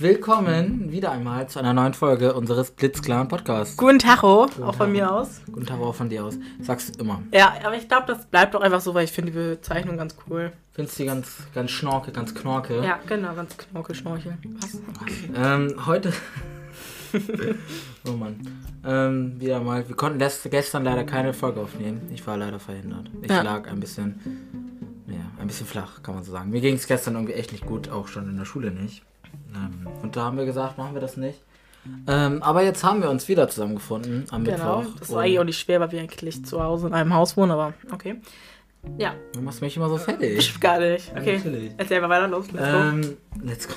Willkommen wieder einmal zu einer neuen Folge unseres Blitzklaren Podcasts. Guten Tacho, auch von mir aus. Guten Tag auch von dir aus. Sagst du immer. Ja, aber ich glaube, das bleibt doch einfach so, weil ich finde die Bezeichnung ganz cool. Findest du die ganz, ganz schnorke, ganz knorke? Ja, genau, ganz knorke Schnorchel. Was? Ähm, heute. oh Mann. Ähm, wieder mal. Wir konnten gestern leider keine Folge aufnehmen. Ich war leider verhindert. Ich Ja. lag ein bisschen. Ja, ein bisschen flach, kann man so sagen. Mir ging es gestern irgendwie echt nicht gut, auch schon in der Schule nicht. Ähm, und da haben wir gesagt, machen wir das nicht. Ähm, aber jetzt haben wir uns wieder zusammengefunden am Genau, Mittwoch. das war eigentlich auch nicht schwer, weil wir eigentlich zu Hause in einem Haus wohnen, aber okay. Ja, Du machst mich immer so fertig. ich gar nicht. Okay, natürlich. erzähl mal weiter, los. Let's go. Ähm, let's go.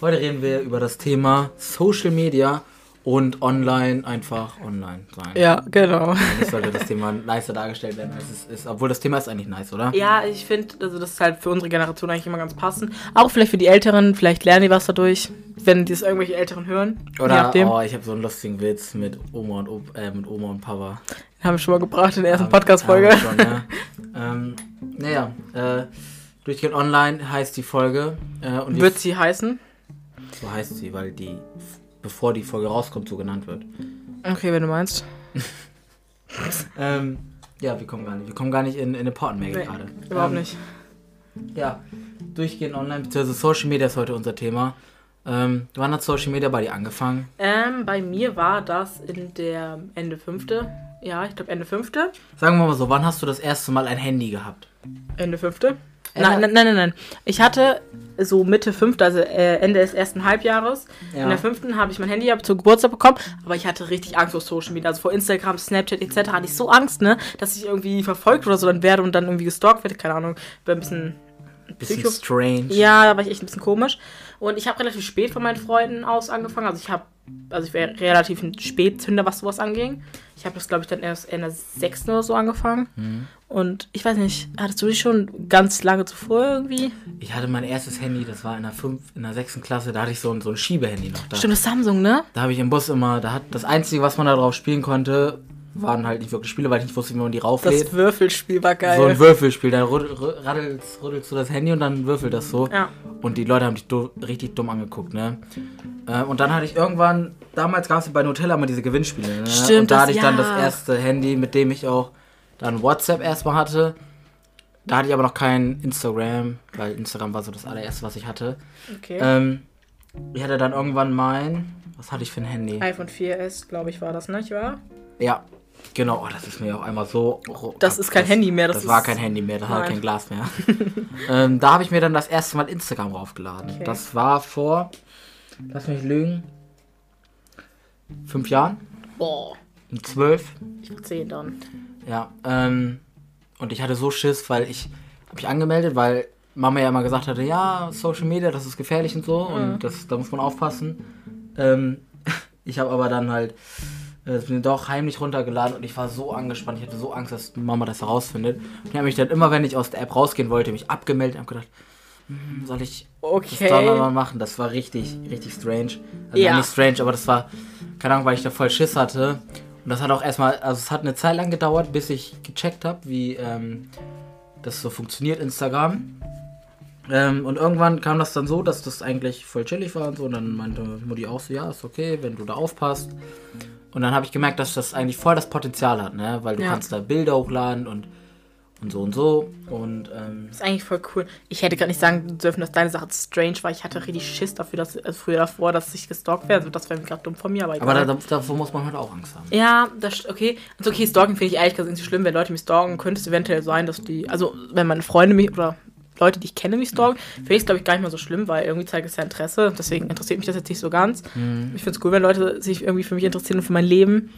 Heute reden wir über das Thema Social Media und online einfach online sein. Ja, genau. Eigentlich sollte das Thema nicer dargestellt werden, als es ist. Obwohl das Thema ist eigentlich nice, oder? Ja, ich finde, also das ist halt für unsere Generation eigentlich immer ganz passend. Auch vielleicht für die Älteren, vielleicht lernen die was dadurch, wenn die es irgendwelche Älteren hören. Oder, oh, ich habe so einen lustigen Witz mit Oma und, Op äh, mit Oma und Papa. Den haben wir schon mal gebracht in der ersten Podcast-Folge. ja. ähm, naja, äh, Durchgehend Online heißt die Folge. Äh, und die Wird sie heißen? so heißt sie, weil die, bevor die Folge rauskommt, so genannt wird. Okay, wenn du meinst. Ähm, ja, wir kommen gar nicht. Wir kommen gar nicht in, in eine Portenmenge Nee, gerade. Überhaupt ähm, nicht. Ja, durchgehend online, beziehungsweise Social Media ist heute unser Thema. Ähm, wann hat Social Media bei dir angefangen? Ähm, bei mir war das in der Ende fünfte. Ja, ich glaube Ende fünfte. Sagen wir mal so, wann hast du das erste Mal ein Handy gehabt? Ende fünfte? Nein, nein, nein, nein. Ich hatte so Mitte fünfte, also äh, Ende des ersten Halbjahres. Ja. In der fünften habe ich mein Handy ab zum Geburtstag bekommen, aber ich hatte richtig Angst vor Social Media. Also vor Instagram, Snapchat etc. hatte ich so Angst, ne, dass ich irgendwie verfolgt oder so dann werde und dann irgendwie gestalkt werde. Keine Ahnung. War ein bisschen Bisschen Psycho- strange. Ja, da war ich echt ein bisschen komisch. Und ich habe relativ spät von meinen Freunden aus angefangen. Also ich habe, also ich wäre relativ ein Spätzünder, was sowas anging. Ich habe das, glaube ich, dann erst in der sechsten oder so angefangen. Mhm. Und ich weiß nicht, hattest du dich schon ganz lange zuvor irgendwie? Ich hatte mein erstes Handy, das war in der, fünf, in der sechsten Klasse, da hatte ich so ein, so ein Schiebehandy noch da. Stimmt, das Samsung, ne? Da habe ich im Bus immer, da hat das Einzige, was man da drauf spielen konnte, waren halt nicht wirklich Spiele, weil ich nicht wusste, wie man die rauflädt. Das Würfelspiel war geil. so ein Würfelspiel, da rud- rud- raddelst, rüttelst du das Handy und dann würfelt das so. ja. Und die Leute haben dich do richtig dumm angeguckt, ne? Äh, und dann hatte ich irgendwann, damals gab es bei Nutella immer diese Gewinnspiele, ne? Stimmt, Und da hatte ich dann das ja. erste Handy, mit dem ich auch dann WhatsApp erstmal hatte. Da hatte ich aber noch kein Instagram, weil Instagram war so das allererste, was ich hatte. Okay. Ähm, ich hatte dann irgendwann mein, was hatte ich für ein Handy? iPhone 4S, glaube ich, war das, nicht wahr? Ja, genau. Oh, das ist mir auch einmal so. Das ist kein Handy mehr, das Das, war kein Handy mehr, das Nein. kein Glas mehr. ähm, da habe ich mir dann das erste Mal Instagram raufgeladen. Okay. Das war vor, lass mich lügen, fünf Jahren, Boah. zwölf. Ich war 10 dann. Ja, ähm, und ich hatte so Schiss, weil ich habe mich angemeldet, weil Mama ja immer gesagt hatte, ja, Social Media, das ist gefährlich und so und das, da muss man aufpassen. Ähm, ich habe aber dann halt äh, es mir doch heimlich runtergeladen und ich war so angespannt, ich hatte so Angst, dass Mama das herausfindet. Und ich habe mich dann immer, wenn ich aus der App rausgehen wollte, mich abgemeldet und habe gedacht, hm, soll ich das Okay. dann mal machen? Das war richtig, richtig strange. Also Ja. ja. nicht strange, aber das war, keine Ahnung, weil ich da voll Schiss hatte. Und das hat auch erstmal, also es hat eine Zeit lang gedauert, bis ich gecheckt habe, wie ähm, das so funktioniert, Instagram. Ähm, und irgendwann kam das dann so, dass das eigentlich voll chillig war und so. Und dann meinte Mutti auch so, ja, ist okay, wenn du da aufpasst. Und dann habe ich gemerkt, dass das eigentlich voll das Potenzial hat, ne? Weil du Ja. kannst da Bilder hochladen und, und so und so. Und ähm, ist eigentlich voll cool. Ich hätte gerade nicht sagen dürfen, dass deine Sache strange war. Ich hatte richtig Schiss dafür, dass also früher davor, dass ich gestalkt werde. Also das wäre gerade dumm von mir, aber egal. aber da, davor muss man halt auch Angst haben. ja, das okay. Also okay, stalken finde ich ehrlich gesagt nicht so schlimm. Wenn Leute mich stalken, könnte es eventuell sein, dass die, also wenn meine Freunde mich oder Leute, die ich kenne, mich stalken, finde ich es glaube ich gar nicht mehr so schlimm, weil irgendwie zeigt es ja Interesse. Deswegen interessiert mich das jetzt nicht so ganz. Ich finde es cool, wenn Leute sich irgendwie für mich interessieren und für mein Leben.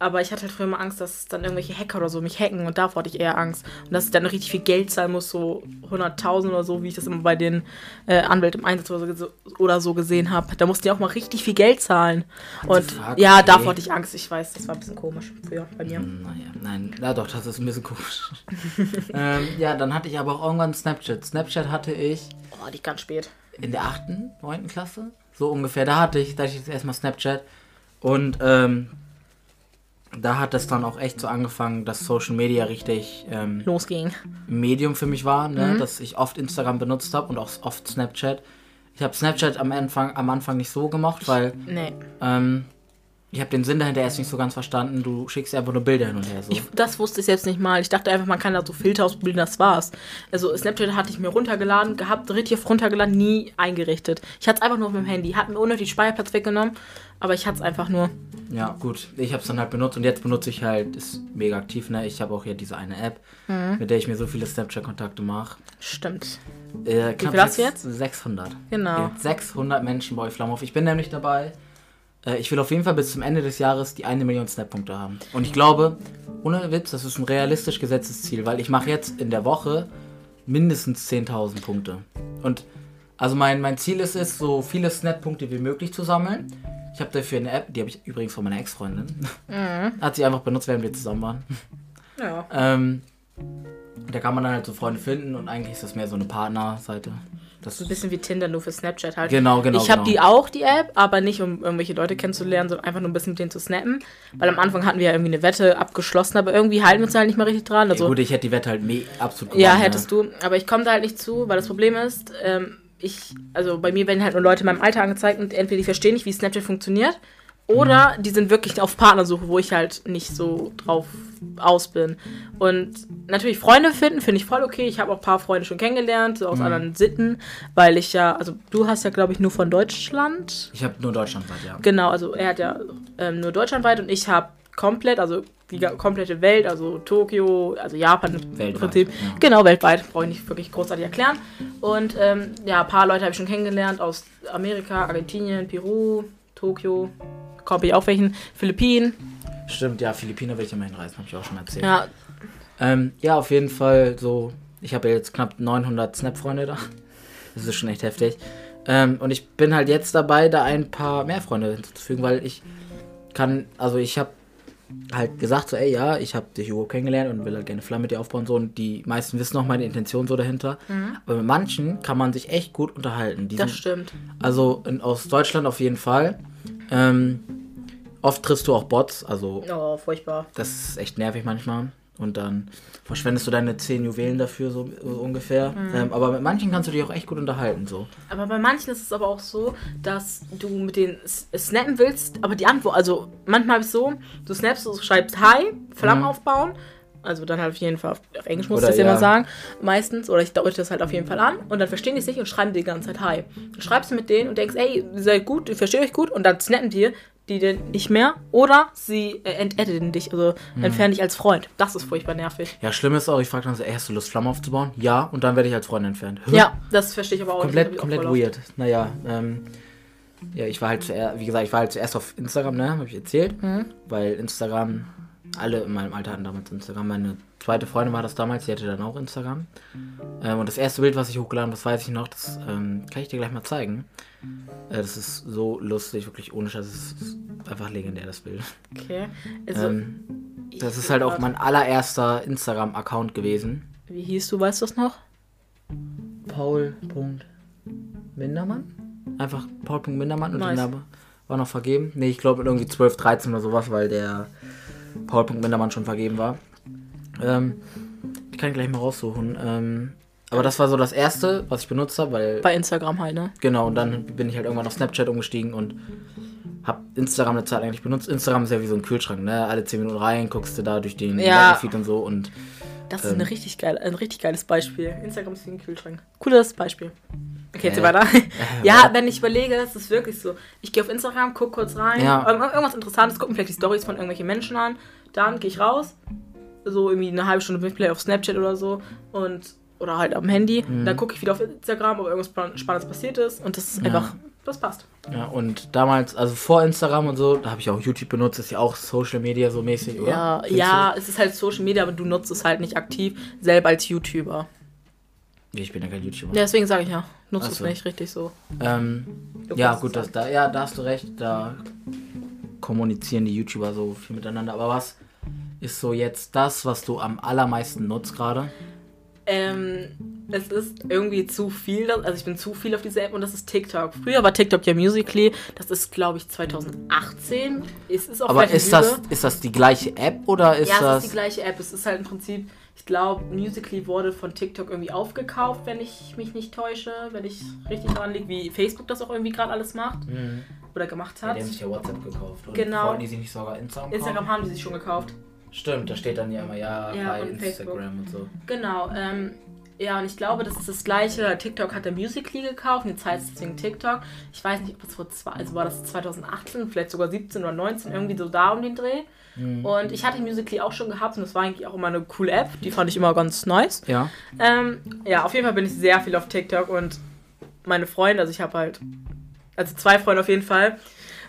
Aber ich hatte halt früher immer Angst, dass dann irgendwelche Hacker oder so mich hacken und davor hatte ich eher Angst. Und dass ich dann richtig viel Geld zahlen muss, so 100.000 oder so, wie ich das immer bei den äh, Anwälten im Einsatz oder so, oder so gesehen habe. Da mussten die auch mal richtig viel Geld zahlen. Und fuck, ja, okay. davor hatte ich Angst. Ich weiß, das war ein bisschen komisch früher bei mir. Naja, nein, na doch, das ist ein bisschen komisch. ähm, ja, dann hatte ich aber auch irgendwann Snapchat. Snapchat hatte ich Oh, die ganz spät. in der 8., 9. Klasse, so ungefähr. Da hatte ich, da hatte ich jetzt erstmal Snapchat. Und ähm, da hat es dann auch echt so angefangen, dass Social Media richtig ähm, Losging. Medium für mich war, ne? dass ich oft Instagram benutzt habe und auch oft Snapchat. Ich habe Snapchat am Anfang, am Anfang nicht so gemocht, weil Nee. ähm, ich habe den Sinn dahinter erst nicht so ganz verstanden. Du schickst einfach nur Bilder hin und her. So. Ich, das wusste ich selbst nicht mal. Ich dachte einfach, man kann da so Filter ausbilden, das war's. Also Snapchat hatte ich mir runtergeladen, gehabt, richtig runtergeladen, nie eingerichtet. Ich hatte es einfach nur auf meinem Handy, hat mir unnötig Speicherplatz weggenommen, aber ich hatte es einfach nur. Ja, gut. Ich habe es dann halt benutzt und jetzt benutze ich halt, ist mega aktiv, ne? Ich habe auch hier diese eine App, Mhm. mit der ich mir so viele Snapchat-Kontakte mache. Stimmt. Äh, knapp viel hast du sechs- 600. Genau. Jetzt 600 Menschen bei Flammenhof. Ich bin nämlich dabei. Äh, ich will auf jeden Fall bis zum Ende des Jahres die eine Million Snap-Punkte haben. Und ich glaube, ohne Witz, das ist ein realistisch gesetztes Ziel, weil ich mache jetzt in der Woche mindestens 10.000 Punkte. Und also mein, mein Ziel ist es, so viele Snap-Punkte wie möglich zu sammeln. Ich habe dafür eine App, die habe ich übrigens von meiner Ex-Freundin. Hat sie einfach benutzt, während wir zusammen waren. Ja. Ähm, da kann man dann halt so Freunde finden und eigentlich ist das mehr so eine Partnerseite. Das So ein bisschen wie Tinder, nur für Snapchat halt. Genau, genau, Ich habe genau. die auch, die App, aber nicht, um irgendwelche Leute kennenzulernen, sondern einfach nur ein bisschen mit denen zu snappen. Weil am Anfang hatten wir ja irgendwie eine Wette abgeschlossen, aber irgendwie halten wir uns halt nicht mehr richtig dran. Also, ja, gut, ich hätte die Wette halt absolut Ja, gewonnen, hättest du. Aber ich komme da halt nicht zu, weil das Problem ist, ähm, ich, also bei mir werden halt nur Leute in meinem Alter angezeigt und entweder die verstehen nicht, wie Snapchat funktioniert, oder die sind wirklich auf Partnersuche, wo ich halt nicht so drauf aus bin. Und natürlich Freunde finden, finde ich voll okay. Ich habe auch ein paar Freunde schon kennengelernt, so aus anderen Sitten, weil ich ja, also du hast ja, glaube ich, nur von Deutschland. Ich habe nur deutschlandweit, ja. Genau, also er hat ja ähm, nur deutschlandweit und ich habe komplett, also die komplette Welt, also Tokio, also Japan im Weltweit, Prinzip. ja. Genau, weltweit, brauche ich nicht wirklich großartig erklären. Und ähm, ja, ein paar Leute habe ich schon kennengelernt aus Amerika, Argentinien, Peru, Tokio, komme ich auch welchen, Philippinen. Stimmt, ja, Philippinen will ich immerhin reisen, habe ich auch schon erzählt. Ja, ähm, ja auf jeden Fall so. Ich habe jetzt knapp 900 Snap-Freunde da. Das ist schon echt heftig. Ähm, und ich bin halt jetzt dabei, da ein paar mehr Freunde hinzuzufügen, weil ich kann, also ich habe halt gesagt so, ey, ja, ich habe dich Hugo kennengelernt und will halt gerne Flamme mit dir aufbauen so und die meisten wissen auch meine Intention so dahinter. Aber mit manchen kann man sich echt gut unterhalten. Die Mhm. das sind- stimmt. Also in, aus Deutschland auf jeden Fall. Ähm, oft triffst du auch Bots, also Oh, furchtbar. das ist echt nervig manchmal. Und dann verschwendest du deine 10 Juwelen dafür, so, so ungefähr. Mhm. Ähm, aber mit manchen kannst du dich auch echt gut unterhalten. So. Aber bei manchen ist es aber auch so, dass du mit denen snappen willst, aber die Antwort, also manchmal habe ich so, du snappst, du schreibst Hi, Flammen aufbauen, also dann halt auf jeden Fall auf, auf Englisch muss ich das ja immer sagen, meistens, oder ich deute das halt auf jeden Fall an und dann verstehen die sich und schreiben dir die ganze Zeit Hi. Dann schreibst du mit denen und denkst, ey, ihr seid gut, ihr versteht euch gut und dann snappen dir die den nicht mehr oder sie äh, entediten dich, also Mhm. entfernen dich als Freund. Das ist furchtbar nervig. Ja, schlimm ist auch, ich frage dann so, ey, hast du Lust, Flamme aufzubauen? Ja, und dann werde ich als Freund entfernt. Ja, das verstehe ich aber auch Komplett, nicht. komplett weird. Naja, ähm, ja, ich war halt zuerst, wie gesagt, ich war halt zuerst auf Instagram, ne, habe ich erzählt. Mhm. Weil Instagram, alle in meinem Alter hatten damals Instagram. Meine zweite Freundin war das damals, die hatte dann auch Instagram. Ähm, und das erste Bild, was ich hochgeladen habe, das weiß ich noch, das ähm, kann ich dir gleich mal zeigen. Äh, das ist so lustig, wirklich ohne Scheiß. Das ist einfach legendär, das Bild. Okay. Also, Ähm, das ist halt auch mein allererster Instagram-Account gewesen. wie hieß du, weißt du das noch? Paul.mindermann? Einfach Paul.mindermann und Nice. Name war noch vergeben. Ne, ich glaube irgendwie 12, 13 oder sowas, weil der Paul.mindermann schon vergeben war. Ähm, ich kann gleich mal raussuchen. Ähm, aber das war so das erste, was ich benutzt habe, weil. Bei Instagram halt, ne? Genau, und dann bin ich halt irgendwann auf Snapchat umgestiegen und hab Instagram eine Zeit eigentlich benutzt. Instagram ist ja wie so ein Kühlschrank, ne? Alle 10 Minuten rein, guckst du da durch den Ja. Feed und so und Das ist Ähm. eine richtig geile, ein richtig geiles Beispiel. Instagram ist wie ein Kühlschrank. Cooles Beispiel. Okay, jetzt Äh. weiter. ja, wenn ich überlege, es ist wirklich so. Ich gehe auf Instagram, gucke kurz rein, Ja. irgend- irgendwas Interessantes, gucke mir vielleicht die Stories von irgendwelchen Menschen an, dann gehe ich raus, so irgendwie eine halbe Stunde Mitplay auf Snapchat oder so und oder halt am Handy. Mhm. Dann gucke ich wieder auf Instagram, ob irgendwas Spann- Spannendes passiert ist und das ist einfach, das passt. Ja, und damals, also vor Instagram und so, da habe ich auch YouTube benutzt, ist ja auch Social Media so mäßig, oder? Ja, Findest ja, es ist halt Social Media, aber du nutzt es halt nicht aktiv, selber als YouTuber. Ich bin ja kein YouTuber. Ja, deswegen sage ich ja, nutzt Ach es so. nicht richtig so. Ähm, ja, gut, das, da, ja, da hast du recht, da kommunizieren die YouTuber so viel miteinander. Aber was ist so jetzt das, was du am allermeisten nutzt gerade? Ähm, es ist irgendwie zu viel, also ich bin zu viel auf dieser App und das ist TikTok. Früher war TikTok ja Musically, das ist glaube ich 2018. Es ist auch Aber ist das, Lüge. ist das die gleiche App oder ist Ja, es das. ist die gleiche App. Es ist halt im Prinzip, ich glaube, Musically wurde von TikTok irgendwie aufgekauft, wenn ich mich nicht täusche, wenn ich richtig dran liege, wie Facebook das auch irgendwie gerade alles macht Mhm. oder gemacht Ja, hat. die haben sich ja WhatsApp gekauft. Und Genau. Wollten die sich nicht sogar Instagram kaufen? Instagram haben die sich schon gekauft. Stimmt, da steht dann ja immer ja, Ja, bei und Instagram Facebook. und so. Genau, ähm, ja, und ich glaube, das ist das gleiche. TikTok hat der Musically gekauft, und jetzt heißt es deswegen TikTok. Ich weiß nicht, ob das vor zwei, also war das 2018, vielleicht sogar 17 oder 19, irgendwie so da um den Dreh. Mhm. Und ich hatte Musically auch schon gehabt und das war eigentlich auch immer eine coole App, die fand ich immer ganz nice. Ja. Ähm, ja, auf jeden Fall bin ich sehr viel auf TikTok und meine Freunde, also ich habe halt, also zwei Freunde auf jeden Fall,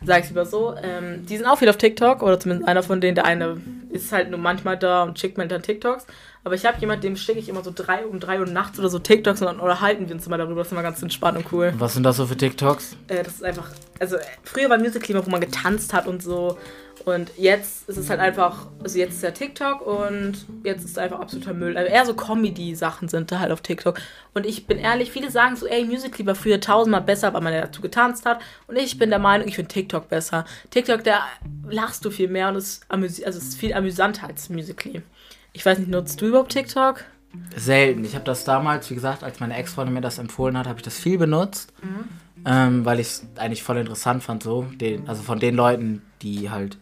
sag ich lieber so, ähm, die sind auch viel auf TikTok oder zumindest einer von denen, der eine ist halt nur manchmal da und schickt mir dann TikToks. Aber ich habe jemanden, dem schicke ich immer so drei, um drei Uhr nachts oder so TikToks und dann unterhalten wir uns immer darüber. Das ist immer ganz entspannt und cool. Was sind das so für TikToks? Äh, das ist einfach, also äh, früher war Musical immer, wo man getanzt hat und so. Und jetzt ist es halt einfach, also jetzt ist ja TikTok und jetzt ist es einfach absoluter Müll. Also eher so Comedy-Sachen sind da halt auf TikTok. Und ich bin ehrlich, viele sagen so, ey, Musical war früher tausendmal besser, weil man ja dazu getanzt hat. Und ich bin der Meinung, ich finde TikTok besser. TikTok, da lachst du viel mehr und es, amüsi also es ist viel amüsanter als Musical. Ich weiß nicht, nutzt du überhaupt TikTok? Selten. Ich habe das damals, wie gesagt, als meine Ex-Freundin mir das empfohlen hat, habe ich das viel benutzt. Ähm, weil ich es eigentlich voll interessant fand, so. Den, also von den Leuten, die halt,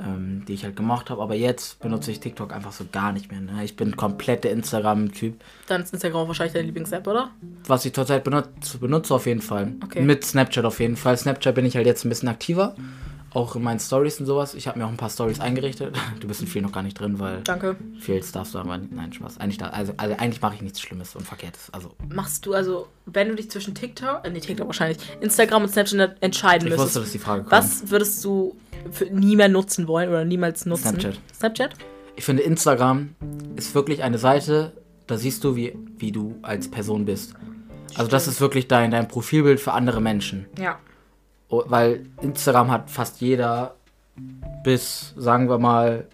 ähm, die ich halt gemocht habe. Aber jetzt benutze ich TikTok einfach so gar nicht mehr. Ne? Ich bin komplett der Instagram-Typ. Dann ist Instagram wahrscheinlich deine Lieblings-App, oder? Was ich zurzeit benutze, benutze auf jeden Fall. Okay. Mit Snapchat auf jeden Fall. Snapchat bin ich halt jetzt ein bisschen aktiver. Auch in meinen Stories und sowas. Ich habe mir auch ein paar Stories eingerichtet. Du bist in viel noch gar nicht drin, weil Danke. viel darfst du aber nicht. Nein, Spaß. Eigentlich, also, also eigentlich mache ich nichts Schlimmes und Verkehrtes. Also Machst du also, wenn du dich zwischen TikTok, äh, nee, TikTok wahrscheinlich, Instagram und Snapchat entscheiden ich müsstest, wusste, dass die Frage kommt. was würdest du für nie mehr nutzen wollen oder niemals nutzen? Snapchat. Snapchat? Ich finde, Instagram ist wirklich eine Seite, da siehst du, wie, wie du als Person bist. Also das ist wirklich dein, dein Profilbild für andere Menschen. Ja. Oh, Weil Instagram hat fast jeder bis, sagen wir mal,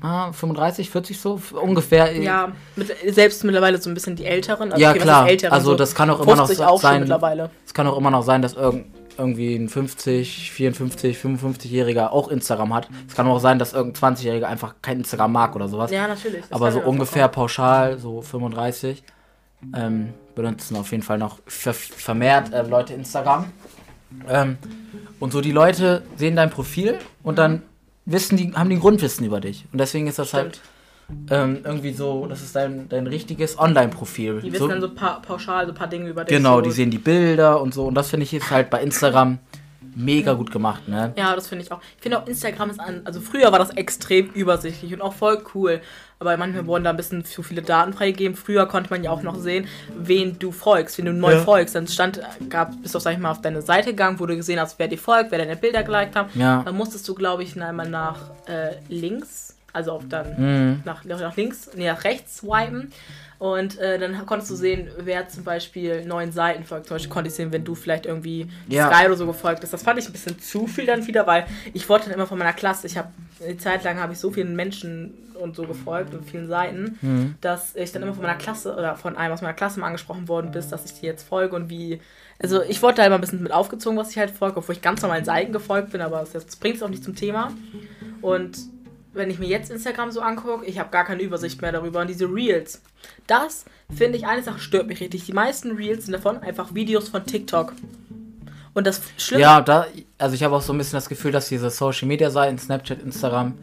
ah, 35, 40 so, ungefähr. Ja, mit, selbst mittlerweile so ein bisschen die Älteren. Ja, was klar. Älteren, Also so das kann auch immer noch 50 auch sein- mittlerweile. Es kann auch immer noch sein, dass irgend, irgendwie ein 50, 54, 55-Jähriger auch Instagram hat. Es kann auch sein, dass irgendein 20-Jähriger einfach kein Instagram mag oder sowas. Ja, natürlich. Aber so ungefähr vorkommen. pauschal, so 35, ähm, benutzen auf jeden Fall noch ver vermehrt äh, Leute Instagram. Ähm, und so die Leute sehen dein Profil und dann wissen die, haben die ein Grundwissen über dich. Und deswegen ist das halt Stimmt. ähm, irgendwie so, das ist dein, dein richtiges Online-Profil. Die wissen so, dann so pa pauschal so ein paar Dinge über dich. genau, so. die sehen die Bilder und so. Und das finde ich jetzt halt bei Instagram mega gut gemacht, ne? Ja, das finde ich auch. Ich finde auch Instagram ist an, also früher war das extrem übersichtlich und auch voll cool. Aber manchmal wurden da ein bisschen zu viele Daten freigegeben. Früher konnte man ja auch noch sehen, wen du folgst, wen du neu Ja. folgst. Dann stand, gab, bist du, sag ich mal, auf deine Seite gegangen, wo du gesehen hast, wer dir folgt, wer deine Bilder geliked hat. Ja. Dann musstest du, glaube ich, einmal nach äh, links, also auf dann Mhm. nach, nach links, nee, nach rechts swipen. Und äh, dann konntest du sehen, wer zum Beispiel neuen Seiten folgt. Zum Beispiel konnte ich sehen, wenn du vielleicht irgendwie Ja. Sky oder so gefolgt bist. Das fand ich ein bisschen zu viel dann wieder, weil ich wollte dann immer von meiner Klasse, ich habe eine Zeit lang habe ich so vielen Menschen und so gefolgt und vielen Seiten, Mhm. dass ich dann immer von meiner Klasse oder von einem aus meiner Klasse mal angesprochen worden bist, dass ich dir jetzt folge und wie. Also ich wurde da immer ein bisschen mit aufgezogen, was ich halt folge, obwohl ich ganz normalen Seiten gefolgt bin, aber das bringt es auch nicht zum Thema. Und wenn ich mir jetzt Instagram so angucke, ich habe gar keine Übersicht mehr darüber. Und diese Reels, das finde ich, eine Sache stört mich richtig. Die meisten Reels sind davon einfach Videos von TikTok. Und das Schlimme Ja, da, also ich habe auch so ein bisschen das Gefühl, dass diese Social Media Seiten, Snapchat, Instagram,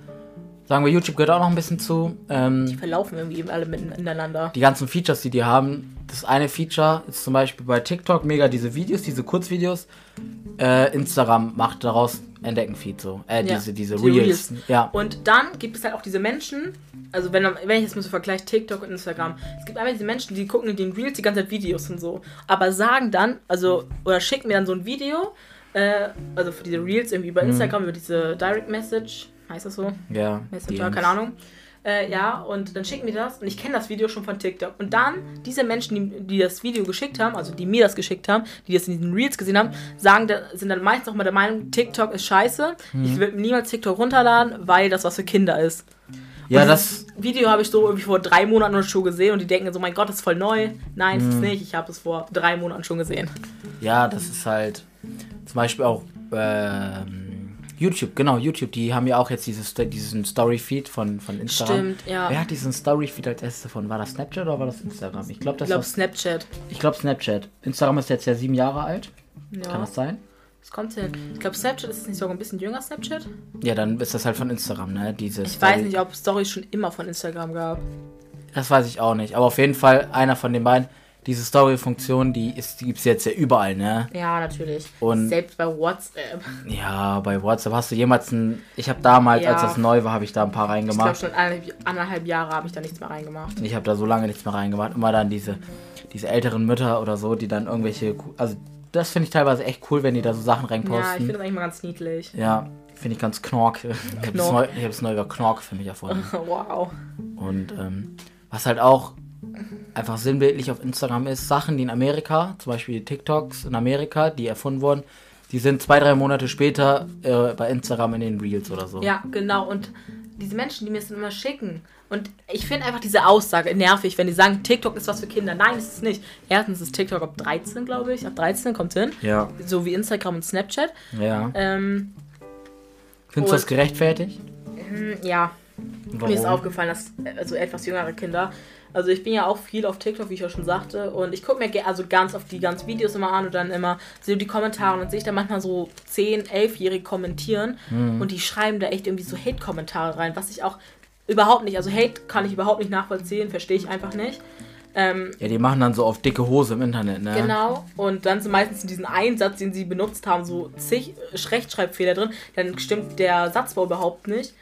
sagen wir, YouTube gehört auch noch ein bisschen zu. Ähm, verlaufen irgendwie eben alle miteinander. die ganzen Features, die die haben. Das eine Feature ist zum Beispiel bei TikTok mega diese Videos, diese Kurzvideos. Äh, Instagram macht daraus Entdecken-Feed so. Äh, Ja, diese, diese die Reels. Reels. Ja. Und dann gibt es halt auch diese Menschen, also wenn, wenn ich jetzt mal so vergleiche, TikTok und Instagram, es gibt einfach diese Menschen, die gucken in den Reels die ganze Zeit Videos und so, aber sagen dann, also, oder schicken mir dann so ein Video, äh, also für diese Reels irgendwie über Instagram, über diese Direct Message, heißt das so? Ja. Messenger, keine Ahnung. Äh, ja, und dann schicken mir das und ich kenne das Video schon von TikTok. Und dann, diese Menschen, die, die das Video geschickt haben, also die mir das geschickt haben, die das in diesen Reels gesehen haben, sagen, da, sind dann meistens auch mal der Meinung, TikTok ist scheiße. Mhm. Ich will niemals TikTok runterladen, weil das was für Kinder ist. Ja, Und das. dieses Video habe ich so irgendwie vor drei Monaten schon gesehen und die denken so, mein Gott, das ist voll neu. Nein, Mhm. das ist nicht. Ich habe es vor drei Monaten schon gesehen. Ja, das ist halt zum Beispiel auch ähm, YouTube, genau, YouTube. Die haben ja auch jetzt dieses, diesen Story-Feed von, von Instagram. Stimmt, ja. Wer hat diesen Story-Feed als erstes davon? War das Snapchat oder war das Instagram? Ich glaube, das Ich glaube Snapchat. ich glaube Snapchat. Instagram ist jetzt ja sieben Jahre alt. Ja. Kann das sein? Was kommt hin? Ich glaube, Snapchat ist nicht sogar ein bisschen jünger, Snapchat? Ja, dann ist das halt von Instagram, ne? Diese Ich Story- weiß nicht, ob es Stories schon immer von Instagram gab. Das weiß ich auch nicht. Aber auf jeden Fall einer von den beiden. Diese Story-Funktion, die, ist- die gibt es jetzt ja überall, ne? Ja, natürlich. Und- Selbst bei WhatsApp. Ja, bei WhatsApp hast du jemals ein. Ich habe damals, Ja. als das neu war, habe ich da ein paar Ich glaube, reingemacht. schon anderthalb, anderthalb Jahre habe ich da nichts mehr reingemacht. Ich habe da so lange nichts mehr reingemacht. Immer dann diese, diese älteren Mütter oder so, die dann irgendwelche. Also, das finde ich teilweise echt cool, wenn die da so Sachen Ja, ich reinposten. finde das eigentlich mal ganz niedlich. Ja, finde ich ganz knork. Ich habe das, Knork. neu, ich das neue Knork für mich erfunden. wow. Und ähm, was halt auch einfach sinnbildlich auf Instagram ist, Sachen, die in Amerika, zum Beispiel TikToks in Amerika, die erfunden wurden, die sind zwei, drei Monate später äh, bei Instagram in den Reels oder so. Ja, genau. Und diese Menschen, die mir das dann immer schicken. Und ich finde einfach diese Aussage nervig, wenn die sagen, TikTok ist was für Kinder. Nein, ist es nicht. Erstens ist TikTok ab 13, glaube ich. Ab 13 kommt hin. Ja. So wie Instagram und Snapchat. ja. Ähm, Findest du das gerechtfertigt? hm, ja, Und Mir ist aufgefallen, dass äh, also etwas jüngere Kinder, also ich bin ja auch viel auf TikTok, wie ich ja schon sagte, und ich gucke mir also ganz oft die ganzen Videos immer an und dann immer sehe die Kommentare und dann sehe ich da manchmal so 10, 11-Jährige kommentieren Mhm. und die schreiben da echt irgendwie so Hate-Kommentare rein, was ich auch überhaupt nicht, also Hate kann ich überhaupt nicht nachvollziehen, verstehe ich einfach nicht. Ähm, Ja, die machen dann so auf dicke Hose im Internet, ne? Genau, und dann sind meistens in diesem Einsatz, den sie benutzt haben, so zig Rechtschreibfehler drin, dann stimmt der Satzbau überhaupt nicht.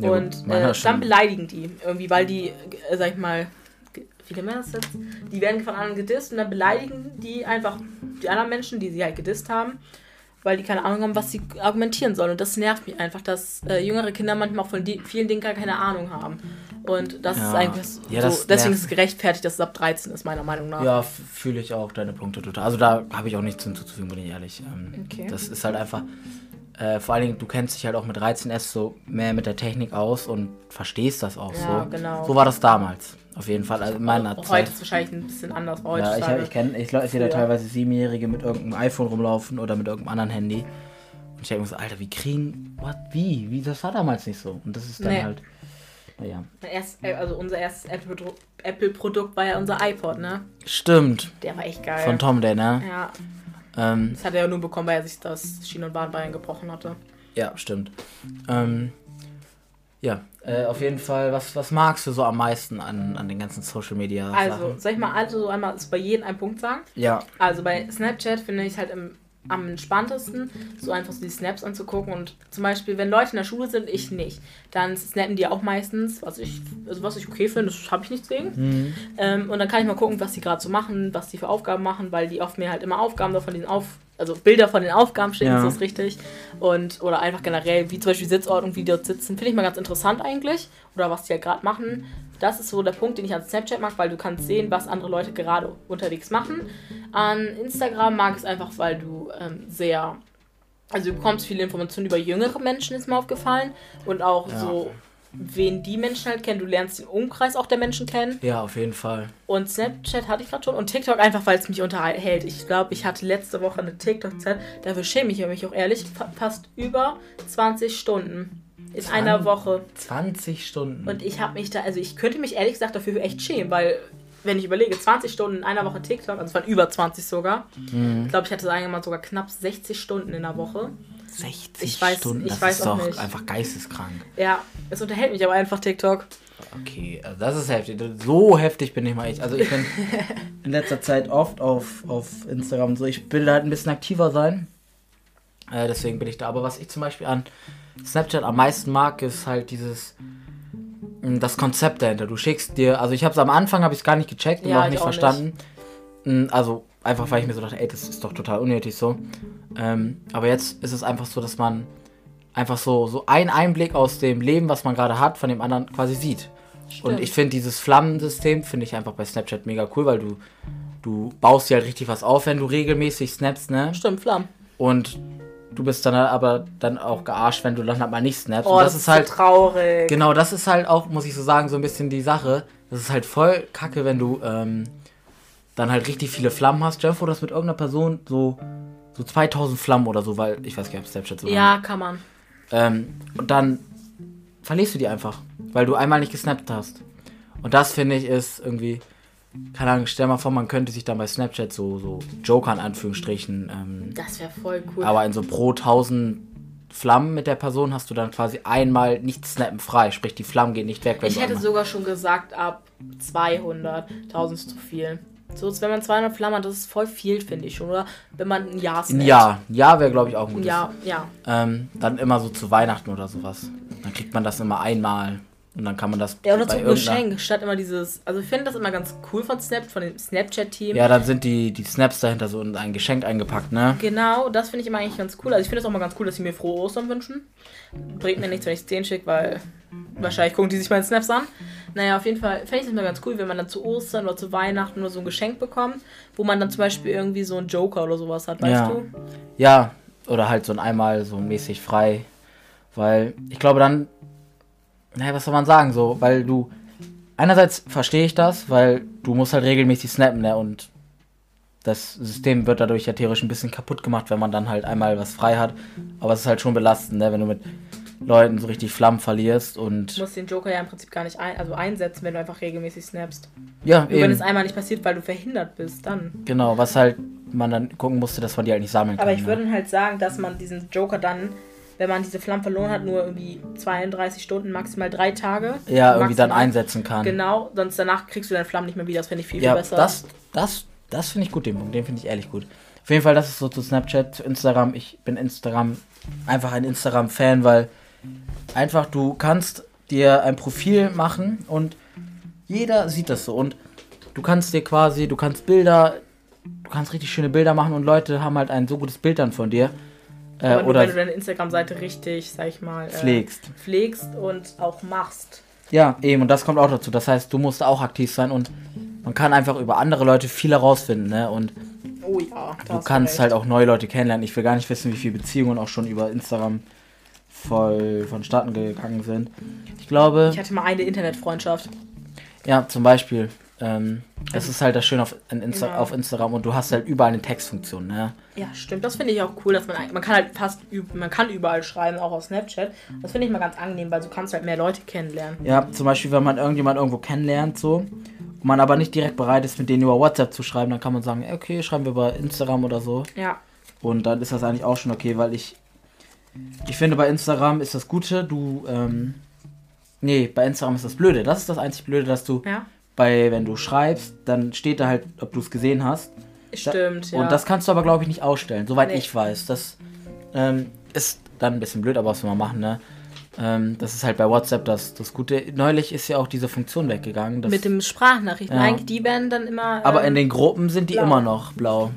Ja, und äh, dann beleidigen die irgendwie, weil die, äh, sag ich mal, das jetzt? Die werden von anderen gedisst und dann beleidigen die einfach die anderen Menschen, die sie halt gedisst haben, weil die keine Ahnung haben, was sie argumentieren sollen. Und das nervt mich einfach, dass äh, jüngere Kinder manchmal auch von die, vielen Dingen gar keine Ahnung haben. Und das Ja. ist einfach so, Ja, das deswegen nervt. ist es gerechtfertigt, dass es ab 13 ist, meiner Meinung nach. Ja, fühle ich auch deine Punkte total. Also da habe ich auch nichts hinzuzufügen, bin ich ehrlich. Ähm, Okay. Das ist halt einfach, äh, vor allen Dingen, du kennst dich halt auch mit 13 erst so mehr mit der Technik aus und verstehst das auch Ja, so. genau. So war das damals, auf jeden Fall. Also in meiner Zeit. heute ist es wahrscheinlich ein bisschen anders. Ja, Heutzutage. ich, ich kenne, ich, ich sehe da teilweise Siebenjährige mit irgendeinem iPhone rumlaufen oder mit irgendeinem anderen Handy. Und ich denke mir so, Alter, wie kriegen, what, wie? Wie, das war damals nicht so. Und das ist dann Nee. halt, naja. Erst, äh, also unser erstes Apple-Produ- Apple-Produkt war ja unser iPod, ne? Stimmt, Der war echt geil. von Tom, der, ne? Ja, Ähm, das hat er ja nur bekommen, weil er sich das Schien- und Bahnbein gebrochen hatte. Ja, stimmt. Ähm, ja, äh, auf jeden Fall, was, was magst du so am meisten an, an den ganzen Social Media Also, Sachen? soll ich mal also einmal bei jedem einen Punkt sagen? Ja, Also bei Snapchat finde ich halt im, am entspanntesten, so einfach so die Snaps anzugucken. Und zum Beispiel, wenn Leute in der Schule sind, ich nicht, dann snappen die auch meistens, was ich, also was ich okay finde, das habe ich nichts gegen. Ähm, und dann kann ich mal gucken, was die gerade so machen, was die für Aufgaben machen, weil die oft mir halt immer Aufgaben von den Auf, also Bilder von den Aufgaben schicken, Ja. ist richtig. Und, oder einfach generell, wie zum Beispiel Sitzordnung, wie die dort sitzen, finde ich mal ganz interessant eigentlich. Oder was die halt gerade machen. Das ist so der Punkt, den ich an Snapchat mag, weil du kannst sehen, was andere Leute gerade unterwegs machen. An Instagram mag ich es einfach, weil du ähm, sehr also du bekommst viele Informationen über jüngere Menschen, ist mir aufgefallen. Und auch Ja. so, wen die Menschen halt kennen. Du lernst den Umkreis auch der Menschen kennen. ja, auf jeden Fall. Und Snapchat hatte ich gerade schon. Und TikTok einfach, weil es mich unterhält. Ich glaube, ich hatte letzte Woche eine TikTok-Zeit. Dafür schäme ich mich auch ehrlich. fa- Fast über 20 Stunden. In Zwan- einer Woche. 20 Stunden. Und ich habe mich da, also ich könnte mich ehrlich gesagt dafür echt schämen, weil, wenn ich überlege, 20 Stunden in einer Woche TikTok, also es waren über 20 sogar. Mhm. Ich glaube, ich hatte sagen mal sogar knapp 60 Stunden in der Woche. 60 ich weiß- Stunden, ich das weiß ist auch doch nicht. einfach geisteskrank. Ja, es unterhält mich aber einfach TikTok. Okay, also das ist heftig. So heftig bin ich mal echt. Also ich bin in letzter Zeit oft auf, auf Instagram und so. Ich will halt ein bisschen aktiver sein. Äh, deswegen bin ich da. Aber was ich zum Beispiel an Snapchat am meisten mag, ist halt dieses mh, das Konzept dahinter. Du schickst dir, also ich habe es am Anfang habe ich es gar nicht gecheckt und Ja, auch ich nicht auch verstanden. Mh, Also einfach weil ich mir so dachte, ey, das ist doch total unnötig so. Ähm, aber jetzt ist es einfach so, dass man einfach so so einen Einblick aus dem Leben, was man gerade hat, von dem anderen quasi sieht. Und Stimmt. ich finde dieses Flammensystem finde ich einfach bei Snapchat mega cool, weil du du baust dir halt richtig was auf, wenn du regelmäßig snappst, ne? Stimmt, Flammen. Und du bist dann aber dann auch gearscht, wenn du dann halt mal nicht snappst. Oh, und das, ist halt so traurig. Genau, das ist halt auch, muss ich so sagen, so ein bisschen die Sache. Das ist halt voll kacke, wenn du ähm, dann halt richtig viele Flammen hast. Jeff, oder das mit irgendeiner Person so, so 2000 Flammen oder so, weil ich weiß gar nicht, ob Snapchat so Ja, kann man. Ähm, und dann verlierst du die einfach, weil du einmal nicht gesnappt hast. Und das finde ich ist irgendwie, keine Ahnung, stell mal vor, man könnte sich dann bei Snapchat so, so Joker in Anführungsstrichen, ähm, Das wäre voll cool. aber in so pro 1000 Flammen mit der Person hast du dann quasi einmal nicht snappen frei, sprich die Flammen gehen nicht weg. Ich hätte sogar schon gesagt, ab 200. 1000 ist zu viel. So, wenn man 200 Flammen hat, das ist voll viel, finde ich schon. Oder wenn man ein Jahr ein snappt. Jahr, ein Jahr wäre glaube ich auch ein Ein gutes. Jahr, ja. Ähm, dann immer so zu Weihnachten oder sowas. Dann kriegt man das immer einmal und dann kann man das Ja, oder bei zum irgendeiner- Geschenk, statt immer dieses. Also, ich finde das immer ganz cool von Snap, von dem Snapchat-Team. Ja, dann sind die, die Snaps dahinter so in ein Geschenk eingepackt, ne? Genau, das finde ich immer eigentlich ganz cool. Also ich finde es auch mal ganz cool, dass sie mir frohe Ostern wünschen. Bringt mir nichts, wenn ich es denen schicke, weil wahrscheinlich gucken die sich meine Snaps an. Naja, auf jeden Fall fände ich es immer ganz cool, wenn man dann zu Ostern oder zu Weihnachten nur so ein Geschenk bekommt, wo man dann zum Beispiel irgendwie so einen Joker oder sowas hat, weißt Ja. du? Ja, oder halt so ein einmal so mäßig frei. Weil ich glaube dann, naja, was soll man sagen, so, weil du, einerseits verstehe ich das, weil du musst halt regelmäßig snappen, ne, und das System wird dadurch ja theoretisch ein bisschen kaputt gemacht, wenn man dann halt einmal was frei hat. Aber es ist halt schon belastend, ne, wenn du mit Leuten so richtig Flammen verlierst Du und, musst den Joker ja im Prinzip gar nicht ein, also einsetzen, wenn du einfach regelmäßig snappst. ja, Nur wenn eben, es einmal nicht passiert, weil du verhindert bist, dann. genau, was halt man dann gucken musste, dass man die halt nicht sammeln kann. Aber ich ne? würde halt sagen, dass man diesen Joker dann, wenn man diese Flammen verloren hat, nur irgendwie 32 Stunden, maximal drei Tage. ja, irgendwie dann einsetzen kann. Genau, sonst danach kriegst du deine Flammen nicht mehr wieder. Das finde ich viel, Ja, viel besser. das, das, das finde ich gut, den Punkt. Den finde ich ehrlich gut. Auf jeden Fall, das ist so zu Snapchat, zu Instagram. Ich bin Instagram einfach ein Instagram-Fan, weil einfach du kannst dir ein Profil machen und jeder sieht das so. Und du kannst dir quasi, du kannst Bilder, du kannst richtig schöne Bilder machen und Leute haben halt ein so gutes Bild dann von dir. Äh, nur, oder wenn du deine Instagram-Seite richtig, sag ich mal, äh, pflegst. pflegst und auch machst. Ja, eben, und das kommt auch dazu. Das heißt, du musst auch aktiv sein und man kann einfach über andere Leute viel herausfinden, ne? Und Oh ja, Du kannst halt auch neue Leute kennenlernen. Ich will gar nicht wissen, wie viele Beziehungen auch schon über Instagram voll vonstatten gegangen sind. Ich glaube, Ich hatte mal eine Internetfreundschaft. ja, zum Beispiel, ähm, das ist halt das Schöne auf, in Insta Ja. auf Instagram und du hast halt überall eine Textfunktion, ne? Ja, stimmt. Das finde ich auch cool, dass man man kann halt fast man kann überall schreiben, auch auf Snapchat. Das finde ich mal ganz angenehm, weil du kannst halt mehr Leute kennenlernen. Ja, zum Beispiel, wenn man irgendjemand irgendwo kennenlernt, so, und man aber nicht direkt bereit ist, mit denen über WhatsApp zu schreiben, dann kann man sagen, okay, schreiben wir über Instagram oder so. Ja. Und dann ist das eigentlich auch schon okay, weil ich. Ich finde, bei Instagram ist das Gute, du. Ähm, nee, bei Instagram ist das Blöde. Das ist das einzig Blöde, dass du Ja. Bei, wenn du schreibst, dann steht da halt, ob du es gesehen hast. Stimmt, ja. Und das kannst du aber, glaube ich, nicht ausstellen, soweit Nee. ich weiß. Das ähm, ist dann ein bisschen blöd, aber was wir mal machen, ne? Ähm, das ist halt bei WhatsApp das, das Gute. Neulich ist ja auch diese Funktion weggegangen. Mit dem Sprachnachrichten. Ja. Eigentlich, die werden dann immer. aber ähm, in den Gruppen sind die blau. immer noch blau.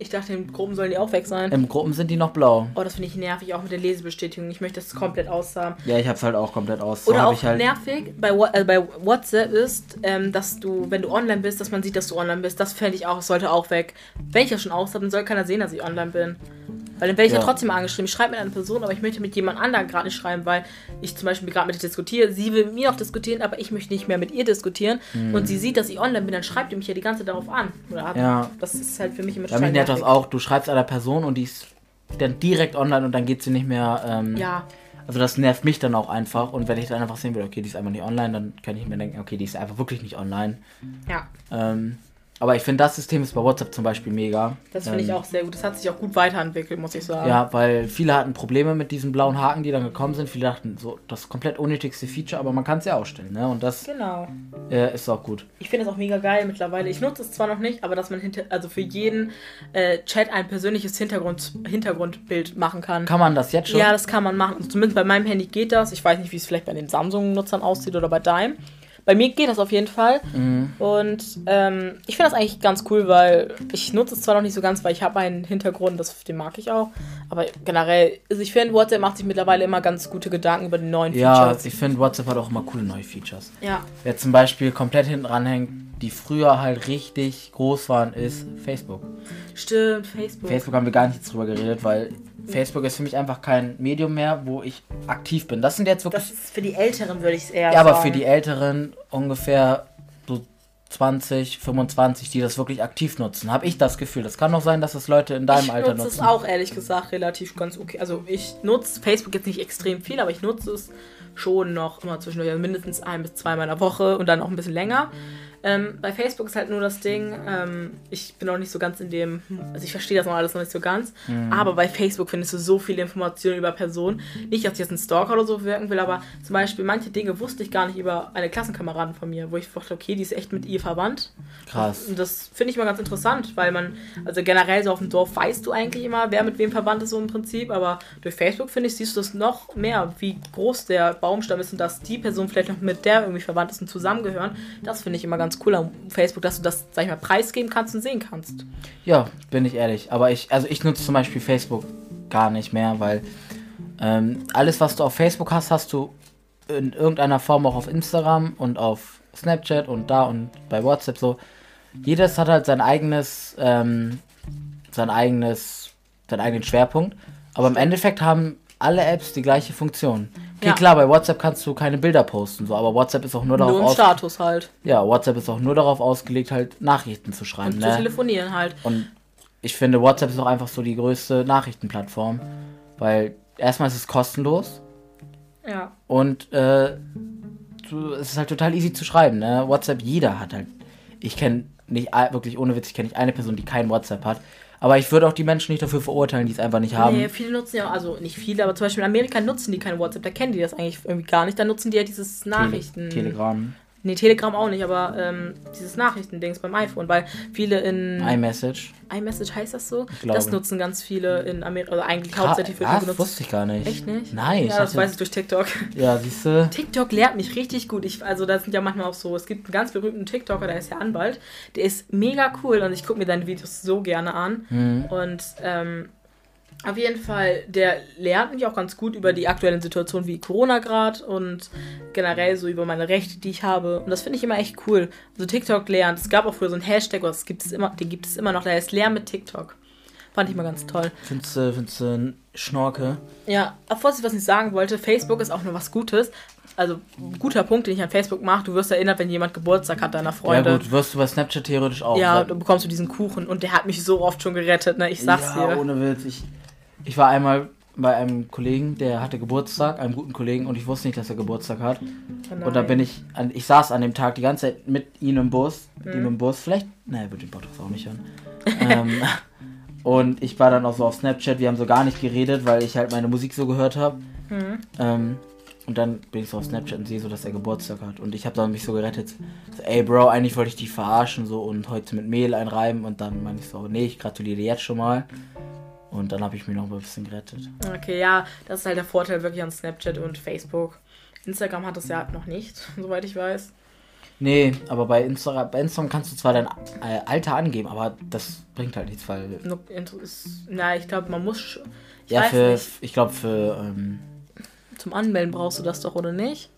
Ich dachte, in Gruppen sollen die auch weg sein. In Gruppen sind die noch blau. Oh, das finde ich nervig, auch mit der Lesebestätigung. Ich möchte das komplett aushaben. Ja, ich hab's halt auch komplett aus. So Oder auch ich halt. nervig bei, äh, bei WhatsApp ist, ähm, dass du, wenn du online bist, dass man sieht, dass du online bist. Das fände ich auch, sollte auch weg. Wenn ich das schon aus habe, dann soll keiner sehen, dass ich online bin. Weil dann werde ich ja. Ja. trotzdem angeschrieben. Ich schreibe mit einer Person, aber ich möchte mit jemand anderem gerade nicht schreiben, weil ich zum Beispiel gerade mit ihr diskutiere. Sie will mit mir noch diskutieren, aber ich möchte nicht mehr mit ihr diskutieren. Und sie sieht, dass ich online bin, dann schreibt die mich ja die ganze Zeit darauf an. Oder Ja. Das ist halt für mich immer mich total nervt das auch. Du schreibst einer Person und die ist dann direkt online und dann geht sie nicht mehr. Ähm, Ja, Also das nervt mich dann auch einfach. Und wenn ich dann einfach sehen will, okay, die ist einfach nicht online, dann kann ich mir denken, okay, die ist einfach wirklich nicht online. ja. Ähm, aber ich finde, das System ist bei WhatsApp zum Beispiel mega. Das finde ich Ähm, auch sehr gut. Das hat sich auch gut weiterentwickelt, muss ich sagen. Ja, weil viele hatten Probleme mit diesen blauen Haken, die dann gekommen sind. Viele dachten, so, das komplett unnötigste Feature, aber man kann es ja ausstellen, ne? Und das Genau. äh, ist auch gut. Ich finde es auch mega geil mittlerweile. Ich nutze es zwar noch nicht, aber dass man hinter, also für jeden äh, Chat ein persönliches Hintergrund, Hintergrundbild machen kann. Kann man das jetzt schon? Ja, das kann man machen. Also zumindest bei meinem Handy geht das. Ich weiß nicht, wie es vielleicht bei den Samsung-Nutzern aussieht oder bei deinem. Bei mir geht das auf jeden Fall. Mhm. Und ähm, ich finde das eigentlich ganz cool, weil ich nutze es zwar noch nicht so ganz, weil ich habe einen Hintergrund, das, den mag ich auch. Aber generell, also ich finde, WhatsApp macht sich mittlerweile immer ganz gute Gedanken über die neuen Ja, Features. ich finde, WhatsApp hat auch immer coole neue Features. Ja, Wer zum Beispiel komplett hinten ranhängt, die früher halt richtig groß waren, ist Facebook. stimmt, Facebook. Facebook haben wir gar nicht drüber geredet, weil Facebook ist für mich einfach kein Medium mehr, wo ich aktiv bin. Das sind jetzt wirklich. Das ist für die Älteren, würde ich es eher ja, aber sagen. für die Älteren ungefähr so 20, 25, die das wirklich aktiv nutzen. Habe ich das Gefühl. Das kann auch sein, dass das Leute in deinem ich Alter nutze nutzen. es auch ehrlich gesagt relativ ganz okay. Also ich nutze Facebook jetzt nicht extrem viel, aber ich nutze es schon noch immer zwischendurch, also mindestens ein bis zweimal in der Woche und dann auch ein bisschen länger. Ähm, bei Facebook ist halt nur das Ding, ähm, ich bin noch nicht so ganz in dem, also ich verstehe das noch alles noch nicht so ganz, aber bei Facebook findest du so viele Informationen über Personen. Nicht, dass ich jetzt ein Stalker oder so wirken will, aber zum Beispiel manche Dinge wusste ich gar nicht über eine Klassenkameradin von mir, wo ich dachte, okay, die ist echt mit ihr verwandt. Krass. Und das finde ich mal ganz interessant, weil man, also generell so auf dem Dorf weißt du eigentlich immer, wer mit wem verwandt ist, so im Prinzip, aber durch Facebook, finde ich, siehst du das noch mehr, wie groß der Baumstamm ist und dass die Person vielleicht noch mit der irgendwie verwandt ist und zusammengehören. Das finde ich immer ganz cool am Facebook, dass du das, sag ich mal, preisgeben kannst und sehen kannst. Ja, bin ich ehrlich. Aber ich, also ich nutze zum Beispiel Facebook gar nicht mehr, weil ähm, alles, was du auf Facebook hast, hast du in irgendeiner Form auch auf Instagram und auf Snapchat und da und bei WhatsApp so. Jedes hat halt sein eigenes, ähm, sein eigenes, seinen eigenen Schwerpunkt. Aber im Endeffekt haben alle Apps die gleiche Funktion. Okay, Ja. klar, bei WhatsApp kannst du keine Bilder posten, so, aber WhatsApp ist auch nur darauf Nur Status halt. ja, WhatsApp ist auch nur darauf ausgelegt, halt Nachrichten zu schreiben. Und ne? zu telefonieren halt. Und ich finde, WhatsApp ist auch einfach so die größte Nachrichtenplattform. Weil erstmal ist es kostenlos Ja. und äh, du, es ist halt total easy zu schreiben. Ne? WhatsApp, jeder hat halt. Ich kenne nicht, wirklich ohne Witz, ich kenne nicht eine Person, die kein WhatsApp hat. Aber ich würde auch die Menschen nicht dafür verurteilen, die es einfach nicht haben. Nee, viele nutzen ja, also nicht viele, aber zum Beispiel in Amerika nutzen die kein WhatsApp, da kennen die das eigentlich irgendwie gar nicht. Da nutzen die ja dieses Nachrichten. Telegram, Nee, Telegram auch nicht, aber ähm, dieses Nachrichtendings beim iPhone, weil viele in iMessage. iMessage heißt das so? glaube. Das nutzen ganz viele in Amerika, also eigentlich Kra- hauptsächlich was? nur genutzt. wusste ich gar nicht. Echt nicht? Nein, ich Ja, das weiß ich durch TikTok. Ja, siehst du? TikTok lehrt mich richtig gut. Ich, also da sind ja manchmal auch so, es gibt einen ganz berühmten TikToker, der ist ja Anwalt. Der ist mega cool und ich gucke mir seine Videos so gerne an. Mhm. Und ähm, auf jeden Fall, der lernt mich auch ganz gut über die aktuellen Situationen wie Corona gerade und generell so über meine Rechte, die ich habe. Und das finde ich immer echt cool. Also TikTok lernt. Es gab auch früher so einen Hashtag, das gibt es immer, den gibt es immer noch, der heißt Lern mit TikTok. Fand ich mal ganz toll. Findest du, findest du ein Schnorke? Ja, obwohl ich was nicht sagen wollte, Facebook ist auch nur was Gutes. Also, ein guter Punkt, den ich an Facebook mache, du wirst erinnert, wenn jemand Geburtstag hat deiner Freunde. Ja gut, wirst du bei Snapchat theoretisch auch. Ja, dann bekommst du diesen Kuchen und der hat mich so oft schon gerettet, ne? Ich sag's ja, dir. ohne Witz. Ich, ich war einmal bei einem Kollegen, der hatte Geburtstag, einem guten Kollegen, und ich wusste nicht, dass er Geburtstag hat. Oh und da bin ich, an, ich saß an dem Tag die ganze Zeit mit ihm im Bus, mit Mhm. ihm im Bus, vielleicht, ne, er wird den Podcast auch nicht hören. ähm, und ich war dann auch so auf Snapchat, wir haben so gar nicht geredet, weil ich halt meine Musik so gehört habe. Mhm. Ähm, und dann bin ich so auf Snapchat und sehe so, dass er Geburtstag hat. Und ich habe dann mich so gerettet. So, ey Bro, eigentlich wollte ich dich verarschen so und heute mit Mehl einreiben. Und dann meine ich so, nee, ich gratuliere dir jetzt schon mal. Und dann habe ich mich noch ein bisschen gerettet. Okay, ja, das ist halt der Vorteil wirklich an Snapchat und Facebook. Instagram hat das ja noch nicht, soweit ich weiß. Nee, aber bei Instagram, bei Instagram kannst du zwar dein äh, Alter angeben, aber das bringt halt nichts, weil. No- Na, ich glaube, man muss. Ich ja, für, nicht. ich glaube für, ähm, Zum Anmelden brauchst du das doch, oder nicht?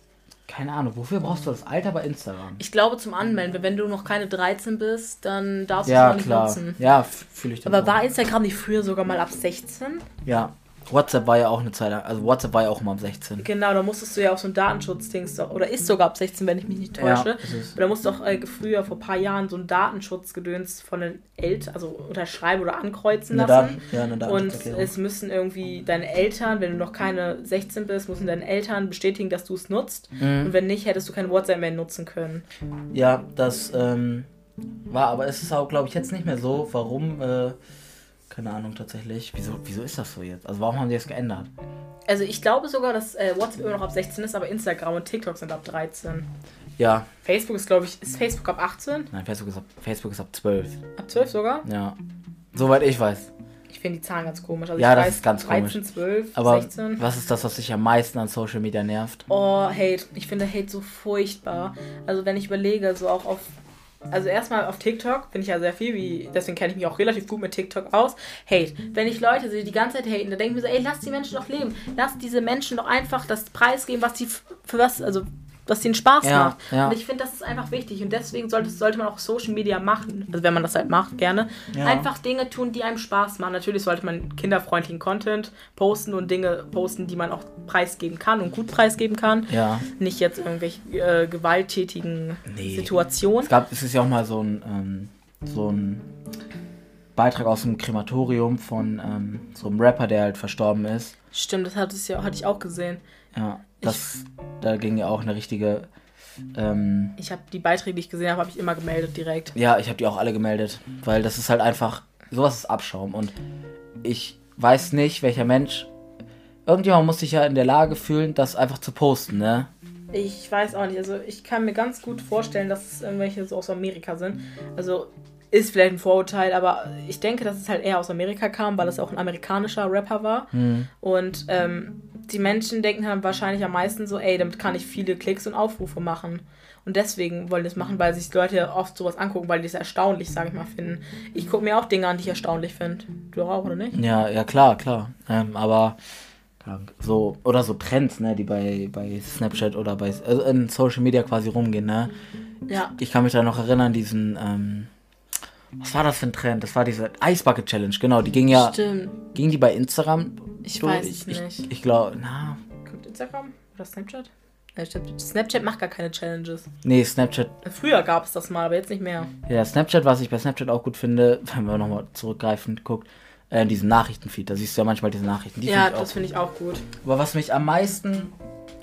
Keine Ahnung, wofür brauchst du das Alter bei Instagram? Ich glaube zum Anmelden, wenn du noch keine 13 bist, dann darfst du es Ja, noch nicht klar. nutzen. Ja, fühle ich dann Aber auch. war Instagram nicht früher sogar mal ab 16? Ja, WhatsApp war ja auch eine Zeit lang, also WhatsApp war ja auch immer am 16. Genau, da musstest du ja auch so ein Datenschutzdings doch, oder ist sogar ab 16, wenn ich mich nicht täusche. Ja, da musst du auch äh, früher, vor ein paar Jahren, so ein Datenschutzgedöns von den Eltern, also unterschreiben oder ankreuzen Eine lassen. Daten- ja, eine Und es müssen irgendwie deine Eltern, wenn du noch keine 16 bist, müssen deine Eltern bestätigen, dass du es nutzt. Mhm. Und wenn nicht, hättest du kein WhatsApp mehr nutzen können. Ja, das ähm, war, aber es ist auch, glaube ich, jetzt nicht mehr so. Warum? Äh, keine Ahnung tatsächlich. Wieso, wieso ist das so jetzt? Also warum haben die das geändert? Also ich glaube sogar, dass äh, WhatsApp immer noch ab 16 ist, aber Instagram und TikTok sind ab 13. Ja, Facebook ist, glaube ich, ist Facebook ab 18? nein, Facebook ist ab, Facebook ist ab 12. Ab 12 sogar? Ja. Soweit ich weiß. Ich finde die Zahlen ganz komisch. Also Ja, ich das weiß, ist ganz 13, komisch. 12, Aber 16. was ist das, was dich am meisten an Social Media nervt? Oh, Hate. Ich finde Hate so furchtbar. Also wenn ich überlege, so auch auf. Also erstmal auf TikTok finde ich ja sehr viel, wie, deswegen kenne ich mich auch relativ gut mit TikTok aus. Hate. Wenn ich Leute sehe, die die ganze Zeit haten, dann denke ich mir so, ey, lass die Menschen doch leben. Lass diese Menschen doch einfach das preisgeben, was sie für was, also was ihnen Spaß Ja, macht. ja. Und ich finde, das ist einfach wichtig. Und deswegen sollte, sollte man auch Social Media machen. Also wenn man das halt macht, gerne. Ja. Einfach Dinge tun, die einem Spaß machen. Natürlich sollte man kinderfreundlichen Content posten und Dinge posten, die man auch preisgeben kann und gut preisgeben kann. Ja. Nicht jetzt irgendwelche äh, gewalttätigen Nee. Situationen. Es gab, es ist ja auch mal so ein, ähm, so ein Beitrag aus dem Krematorium von ähm, so einem Rapper, der halt verstorben ist. Stimmt, das hatte, ich ja, hatte ich auch gesehen. Ja, das, da ging ja auch eine richtige, ähm, Ich habe die Beiträge, die ich gesehen habe, habe ich immer gemeldet direkt. ja, ich habe die auch alle gemeldet, weil das ist halt einfach, sowas ist Abschaum und ich weiß nicht, welcher Mensch, irgendjemand muss sich ja in der Lage fühlen, das einfach zu posten, ne? Ich weiß auch nicht. Also ich kann mir ganz gut vorstellen, dass es irgendwelche so aus Amerika sind. Also ist vielleicht ein Vorurteil, aber ich denke, dass es halt eher aus Amerika kam, weil es auch ein amerikanischer Rapper war. Und ähm, die Menschen denken dann wahrscheinlich am meisten so, ey, damit kann ich viele Klicks und Aufrufe machen. Und deswegen wollen die das machen, weil sich Leute oft sowas angucken, weil die es erstaunlich, sage ich mal, finden. Ich gucke mir auch Dinge an, die ich erstaunlich finde. Du auch, oder nicht? Ja, ja klar, klar. Ähm, aber so, oder so Trends, ne, die bei, bei Snapchat oder bei also in Social Media quasi rumgehen, ne? Ja. Ich kann mich da noch erinnern, diesen, ähm, was war das für ein Trend? Das war diese Ice Bucket Challenge, genau. Die ging ja, Stimmt. ging die bei Instagram? Ich weiß es ich, nicht. Ich, ich glaube, na, Kommt Instagram oder Snapchat? Snapchat macht gar keine Challenges. nee, Snapchat. Früher gab es das mal, aber jetzt nicht mehr. Ja, Snapchat, was ich bei Snapchat auch gut finde, wenn man nochmal zurückgreifend guckt, äh, diesen Nachrichtenfeed, da siehst du ja manchmal diese Nachrichten. Die ja, find das finde ich auch gut. Aber was mich am meisten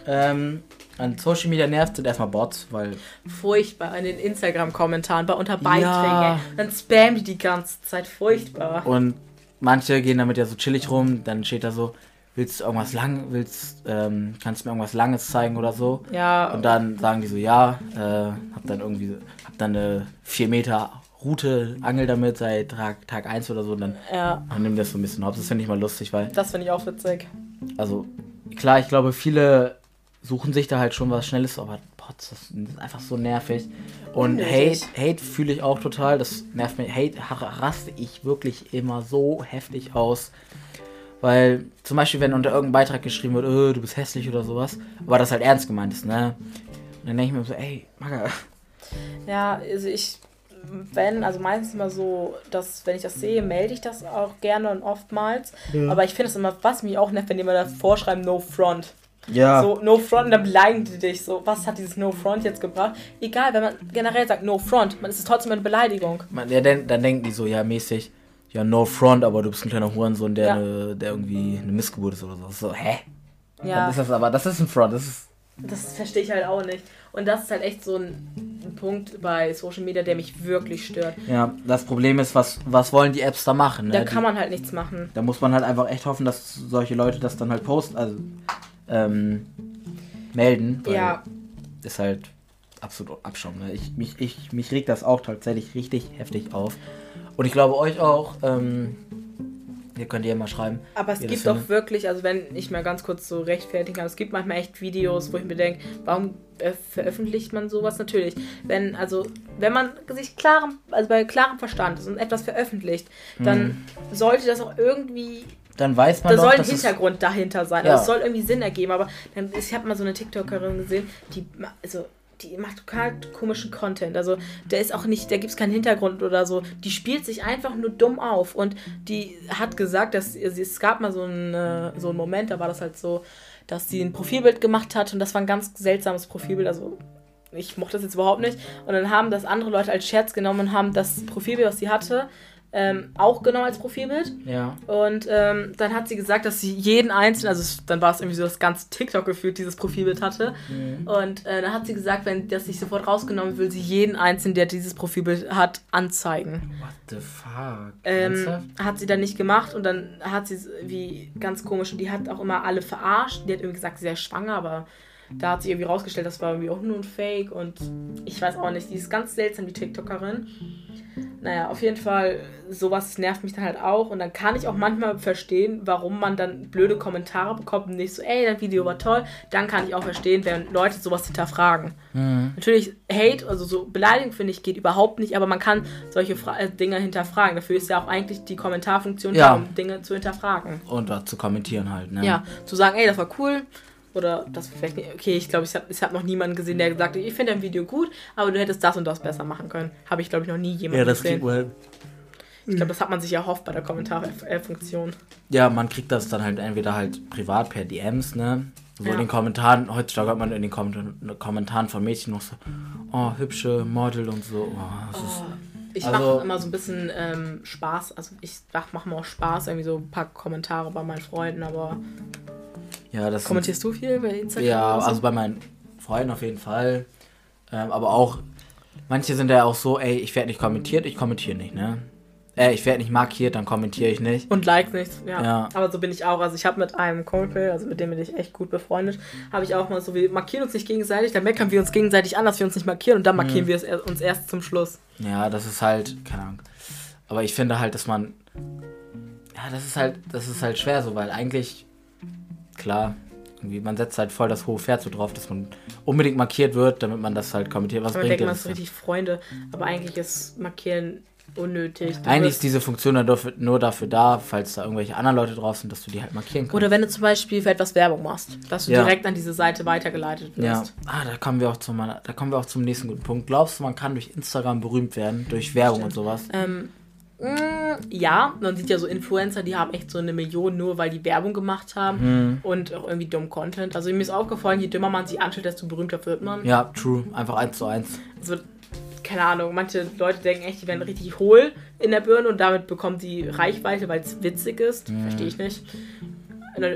ähm, an Social Media nervt, sind erstmal Bots, weil Furchtbar in den Instagram-Kommentaren, bei unter Beiträgen. Ja. ey. Dann spammen die die ganze Zeit. Furchtbar. und manche gehen damit ja so chillig rum, dann steht da so, willst du irgendwas lang, willst, ähm, kannst du mir irgendwas Langes zeigen oder so. Ja, Und dann sagen die so, ja, äh, hab dann irgendwie, hab dann eine 4 Meter Route, angel damit seit Tag, Tag 1 oder so und dann, ja, dann nimm das so ein bisschen auf. Das finde ich mal lustig, weil, das finde ich auch witzig. also, klar, ich glaube, viele suchen sich da halt schon was Schnelles, aber Bots, das ist einfach so nervig. Und Hate. Hate fühle ich auch total, das nervt mich. Hate raste ich wirklich immer so heftig aus. Weil zum Beispiel, wenn unter irgendeinem Beitrag geschrieben wird, äh, du bist hässlich oder sowas, aber das halt ernst gemeint ist, ne? Und dann denke ich mir so, ey, Maga, Ja, also ich, wenn, also meistens immer so, dass, wenn ich das sehe, melde ich das auch gerne und oftmals. Aber ich finde es immer, was mich auch nervt, wenn jemand davor schreibt, no front. Ja, So, no front, und dann beleidigen die dich. So, was hat dieses no front jetzt gebracht? Egal, wenn man generell sagt no front, man ist es trotzdem eine Beleidigung. man, ja dann, dann denken die so, ja, mäßig, ja, no front, aber du bist ein kleiner Hurensohn, der, Ja. ne, der irgendwie eine Missgeburt ist oder so. So, hä? Dann Ja, ist das aber, das ist ein Front, das ist, das verstehe ich halt auch nicht. Und das ist halt echt so ein, Punkt bei Social Media, der mich wirklich stört. ja, das Problem ist, was, was wollen die Apps da machen, ne? Da kann man halt nichts machen. Da muss man halt einfach echt hoffen, dass solche Leute das dann halt posten, also ähm, melden. Weil Ja. Ist halt absolut Abschaum. Ne? Ich, mich, ich, mich regt das auch tatsächlich richtig heftig auf. Und ich glaube euch auch, ähm, ihr könnt ihr mal schreiben. Aber es gibt findet. wirklich, also wenn ich mal ganz kurz so rechtfertigen kann, es gibt manchmal echt Videos, wo ich mir denke, warum äh, veröffentlicht man sowas? Natürlich, wenn, also, wenn man sich klarem, also bei klarem Verstand ist und etwas veröffentlicht, dann sollte das auch irgendwie, Dann weiß man da doch, soll ein Hintergrund dahinter sein. Ja. Also es soll irgendwie Sinn ergeben, aber dann, ich habe mal so eine TikTokerin gesehen, die, also, die macht total komischen Content. Also, der ist auch nicht, da gibt es keinen Hintergrund oder so. Die spielt sich einfach nur dumm auf. Und die hat gesagt, dass sie- es gab mal so einen, äh, so einen Moment, da war das halt so, dass sie ein Profilbild gemacht hat und das war ein ganz seltsames Profilbild. Also, ich mochte das jetzt überhaupt nicht. Und dann haben das andere Leute als Scherz genommen und haben das Profilbild, was sie hatte, ähm, auch genommen als Profilbild. Ja. Und ähm, dann hat sie gesagt, dass sie jeden einzelnen, also es, dann war es irgendwie so das ganze TikTok gefühlt, dieses Profilbild hatte. Und äh, dann hat sie gesagt, wenn das nicht sofort rausgenommen will, sie jeden einzelnen, der dieses Profilbild hat, anzeigen. What the fuck? Ähm, hat sie dann nicht gemacht und dann hat sie wie ganz komisch und die hat auch immer alle verarscht. Die hat irgendwie gesagt, sie sei schwanger, aber da hat sie irgendwie rausgestellt, das war irgendwie auch nur ein Fake und ich weiß auch nicht, die ist ganz seltsam, die TikTokerin. Naja, auf jeden Fall, sowas nervt mich dann halt auch und dann kann ich auch manchmal verstehen, warum man dann blöde Kommentare bekommt und nicht so, ey, dein Video war toll. Dann kann ich auch verstehen, wenn Leute sowas hinterfragen. Natürlich, Hate, also so Beleidigung finde ich, geht überhaupt nicht, aber man kann solche Fra äh, Dinge hinterfragen. Dafür ist ja auch eigentlich die Kommentarfunktion Ja. da, um Dinge zu hinterfragen. Und was zu kommentieren halt, ne? Ja, zu sagen, ey, das war cool, Oder das vielleicht nicht. Okay, ich glaube, ich habe ich hab noch niemanden gesehen, der gesagt hat, ich finde dein Video gut, aber du hättest das und das besser machen können. Habe ich, glaube ich, noch nie jemanden Ja, das gesehen. kriegt man. Ich glaube, das hat man sich erhofft bei der Kommentarfunktion. Ja, man kriegt das dann halt entweder halt privat per DMs, ne? So Ja. in den Kommentaren, heutzutage hat man in den Komment Kommentaren von Mädchen noch so, oh, hübsche Model und so. Oh, das ist, Ich Also- mache immer so ein bisschen ähm, Spaß. Also ich mache mach mir auch Spaß, irgendwie so ein paar Kommentare bei meinen Freunden, aber ja, das sind- kommentierst du viel bei Instagram? Ja, so? also bei meinen Freunden auf jeden Fall. Ähm, aber auch, manche sind ja auch so, ey, ich werde nicht kommentiert, ich kommentiere nicht, ne? Äh, ich werde nicht markiert, dann kommentiere ich nicht. Und Likes nichts, ja. Ja. Aber so bin ich auch. Also ich habe mit einem Kumpel, also mit dem bin ich echt gut befreundet, habe ich auch mal so, wir markieren uns nicht gegenseitig, dann meckern wir uns gegenseitig an, dass wir uns nicht markieren und dann markieren Mhm. wir es uns erst zum Schluss. Ja, das ist halt, keine Ahnung. Aber ich finde halt, dass man, ja, das ist halt, das ist halt schwer so, weil eigentlich, klar, irgendwie, man setzt halt voll das hohe Pferd so drauf, dass man unbedingt markiert wird, damit man das halt kommentiert. Was Man bringt denkt, man ist richtig Freunde, aber eigentlich ist Markieren unnötig. Du Eigentlich ist diese Funktion nur dafür da, falls da irgendwelche anderen Leute drauf sind, dass du die halt markieren kannst. Oder wenn du zum Beispiel für etwas Werbung machst, dass du Ja. direkt an diese Seite weitergeleitet Ja, wirst. ah, da kommen wir auch zum, da kommen wir auch zum nächsten guten Punkt. Glaubst du, man kann durch Instagram berühmt werden, durch Werbung und sowas? Ähm, ja, man sieht ja so Influencer, die haben echt so eine Million nur, weil die Werbung gemacht haben Hm. und auch irgendwie dumm Content. Also mir ist aufgefallen, je dümmer man sich anstellt, desto berühmter wird man. Ja, true, einfach eins zu eins. Also, keine Ahnung, manche Leute denken echt, die werden richtig hohl in der Birne und damit bekommen die Reichweite, weil es witzig ist. Mhm. Verstehe ich nicht.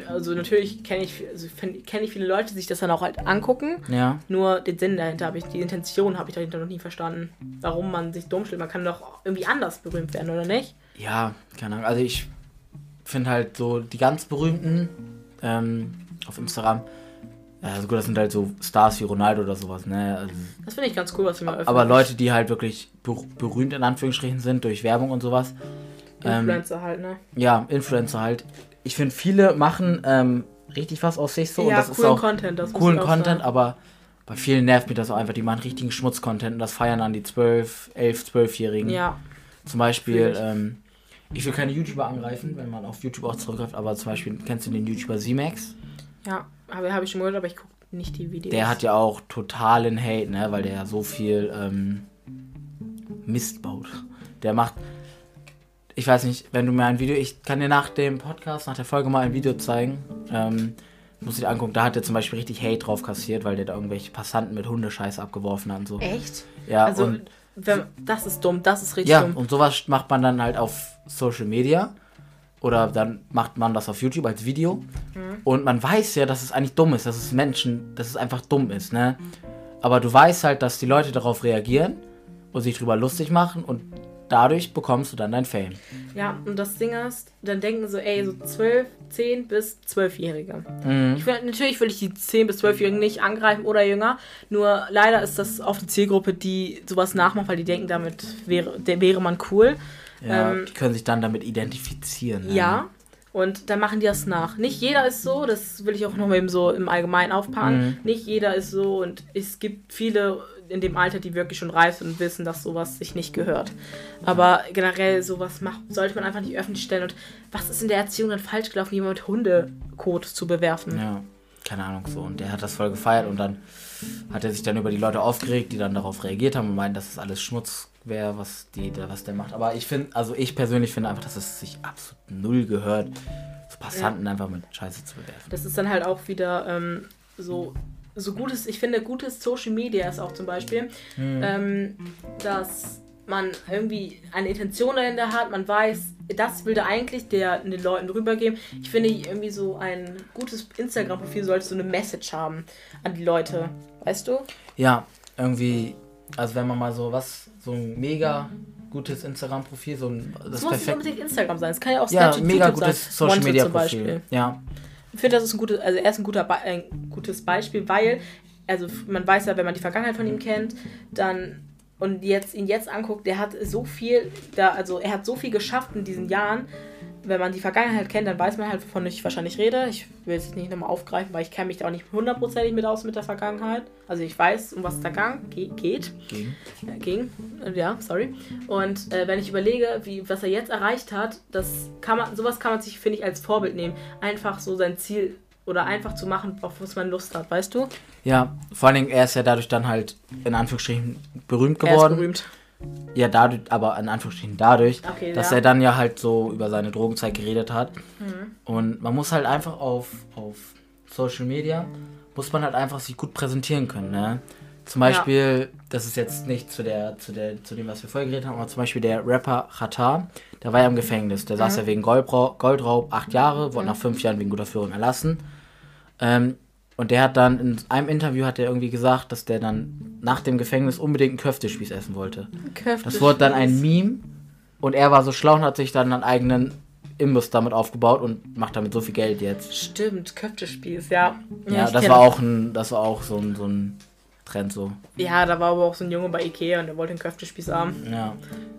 Also natürlich kenne ich, also kenn ich viele Leute, die sich das dann auch halt angucken. Ja, Nur den Sinn dahinter habe ich, die Intention habe ich dahinter noch nie verstanden. Warum man sich dumm stellt. Man kann doch irgendwie anders berühmt werden, oder nicht? ja, keine Ahnung. Also ich finde halt so die ganz berühmten ähm, auf Instagram, also gut, das sind halt so Stars wie Ronaldo oder sowas, ne? Also, Das finde ich ganz cool, was wir mal öffnen. aber Leute, die halt wirklich ber berühmt in Anführungsstrichen sind durch Werbung und sowas. Ähm, Influencer halt, ne? ja, Influencer halt. Ich finde, viele machen ähm, richtig was aus sich so. und ja, das ist coolen auch Content. Das coolen Content, aber bei vielen nervt mich das auch einfach. Die machen richtigen Schmutz-Content und das feiern dann die 12, 11, 12-Jährigen. Ja, Zum Beispiel, ähm, ich will keine YouTuber angreifen, wenn man auf YouTube auch zurückgreift, aber zum Beispiel, kennst du den YouTuber Z-Max? ja. Habe hab ich schon gehört, aber ich gucke nicht die Videos. Der hat ja auch totalen Hate, ne, weil der ja so viel ähm, Mist baut. Der macht, ich weiß nicht, wenn du mir ein Video, ich kann dir nach dem Podcast, nach der Folge mal ein Video zeigen, ähm, du dir angucken, da hat er zum Beispiel richtig Hate drauf kassiert, weil der da irgendwelche Passanten mit Hundescheiß abgeworfen hat und so. Echt? Ja, Also, und, wenn, das ist dumm, das ist richtig ja, dumm. und sowas macht man dann halt auf Social Media oder dann macht man das auf YouTube als Video Mhm. und man weiß ja, dass es eigentlich dumm ist, dass es Menschen, dass es einfach dumm ist, ne? Aber du weißt halt, dass die Leute darauf reagieren und sich drüber lustig machen und dadurch bekommst du dann dein Fame. Ja, und das Ding ist, dann denken so, ey, so 12, 10 bis 12-Jährige. Mhm. Ich will, natürlich will ich die 10 bis 12-Jährigen nicht angreifen oder jünger, nur leider ist das oft die Zielgruppe, die sowas nachmacht, weil die denken, damit wäre, der wäre man cool. Ja, Ähm, die können sich dann damit identifizieren. Ne? Ja. Und dann machen die das nach. Nicht jeder ist so, das will ich auch noch mal eben so im Allgemeinen aufpacken. Mhm. Nicht jeder ist so und es gibt viele in dem Alter, die wirklich schon reif sind und wissen, dass sowas sich nicht gehört. Aber generell sowas macht, sollte man einfach nicht öffentlich stellen. Und was ist in der Erziehung dann falsch gelaufen, jemand mit Hundekot zu bewerfen? Ja, keine Ahnung so. Und der hat das voll gefeiert und dann hat er sich dann über die Leute aufgeregt, die dann darauf reagiert haben und meinen, dass es alles Schmutz wäre, was, die, der, was der macht. Aber ich finde, also ich persönlich finde einfach, dass es sich absolut null gehört, so Passanten einfach mit Scheiße zu bewerfen. Das ist dann halt auch wieder ähm, so, so gutes, ich finde, gutes Social Media ist auch zum Beispiel, ähm, dass man irgendwie eine Intention dahinter hat, man weiß, das will da eigentlich der den Leuten rübergeben. Ich finde irgendwie so ein gutes Instagram-Profil sollte so eine Message haben an die Leute, weißt du? Ja, irgendwie, also wenn man mal so was, so ein mega gutes Instagram-Profil, so ein, das ist muss nicht perfekt. unbedingt Instagram sein, es kann ja auch Ja, Snapchat, mega YouTube gutes sein. Social Wanted Media zum Profil. Beispiel. Ja. Ich finde, das ist ein gutes, also er ist ein, guter Be ein gutes Beispiel, weil, also man weiß ja, wenn man die Vergangenheit von ihm kennt, dann und jetzt ihn jetzt anguckt, der hat so viel, da, also er hat so viel geschafft in diesen Jahren. Wenn man die Vergangenheit kennt, dann weiß man halt, wovon ich wahrscheinlich rede. Ich will es nicht nochmal aufgreifen, weil ich kenne mich da auch nicht hundertprozentig mit aus mit der Vergangenheit. Also ich weiß, um was es da gang, ge geht. Gegen. Äh, ging. Ja, sorry. Und äh, wenn ich überlege, wie, was er jetzt erreicht hat, das kann man, sowas kann man sich, finde ich, als Vorbild nehmen. Einfach so sein Ziel oder einfach zu machen, auf was man Lust hat, weißt du? Ja, vor allen Dingen, er ist ja dadurch dann halt in Anführungsstrichen berühmt Er ist geworden. berühmt. Ja, dadurch, aber in Anführungsstrichen dadurch, Okay, dass ja. er dann ja halt so über seine Drogenzeit geredet hat. Mhm. Und man muss halt einfach auf, auf Social Media, muss man halt einfach sich gut präsentieren können, ne? Zum Beispiel, das ist jetzt nicht zu der, zu der, zu dem, was wir vorher geredet haben, aber zum Beispiel der Rapper Xatar, der war ja im Gefängnis. Der Mhm. saß ja wegen Goldraub, Goldraub acht Jahre, wurde nach fünf Jahren wegen guter Führung erlassen. Ähm, und der hat dann in einem Interview hat er irgendwie gesagt, dass der dann nach dem Gefängnis unbedingt einen Köftespieß essen wollte. Das wurde dann ein Meme und er war so schlau und hat sich dann einen eigenen Imbiss damit aufgebaut und macht damit so viel Geld jetzt. Stimmt, Köftespieß, ja. Ja, das war auch ein, das war auch so ein, so ein Trend so. Ja, da war aber auch so ein Junge bei Ikea und der wollte einen Köftespieß haben. Ja.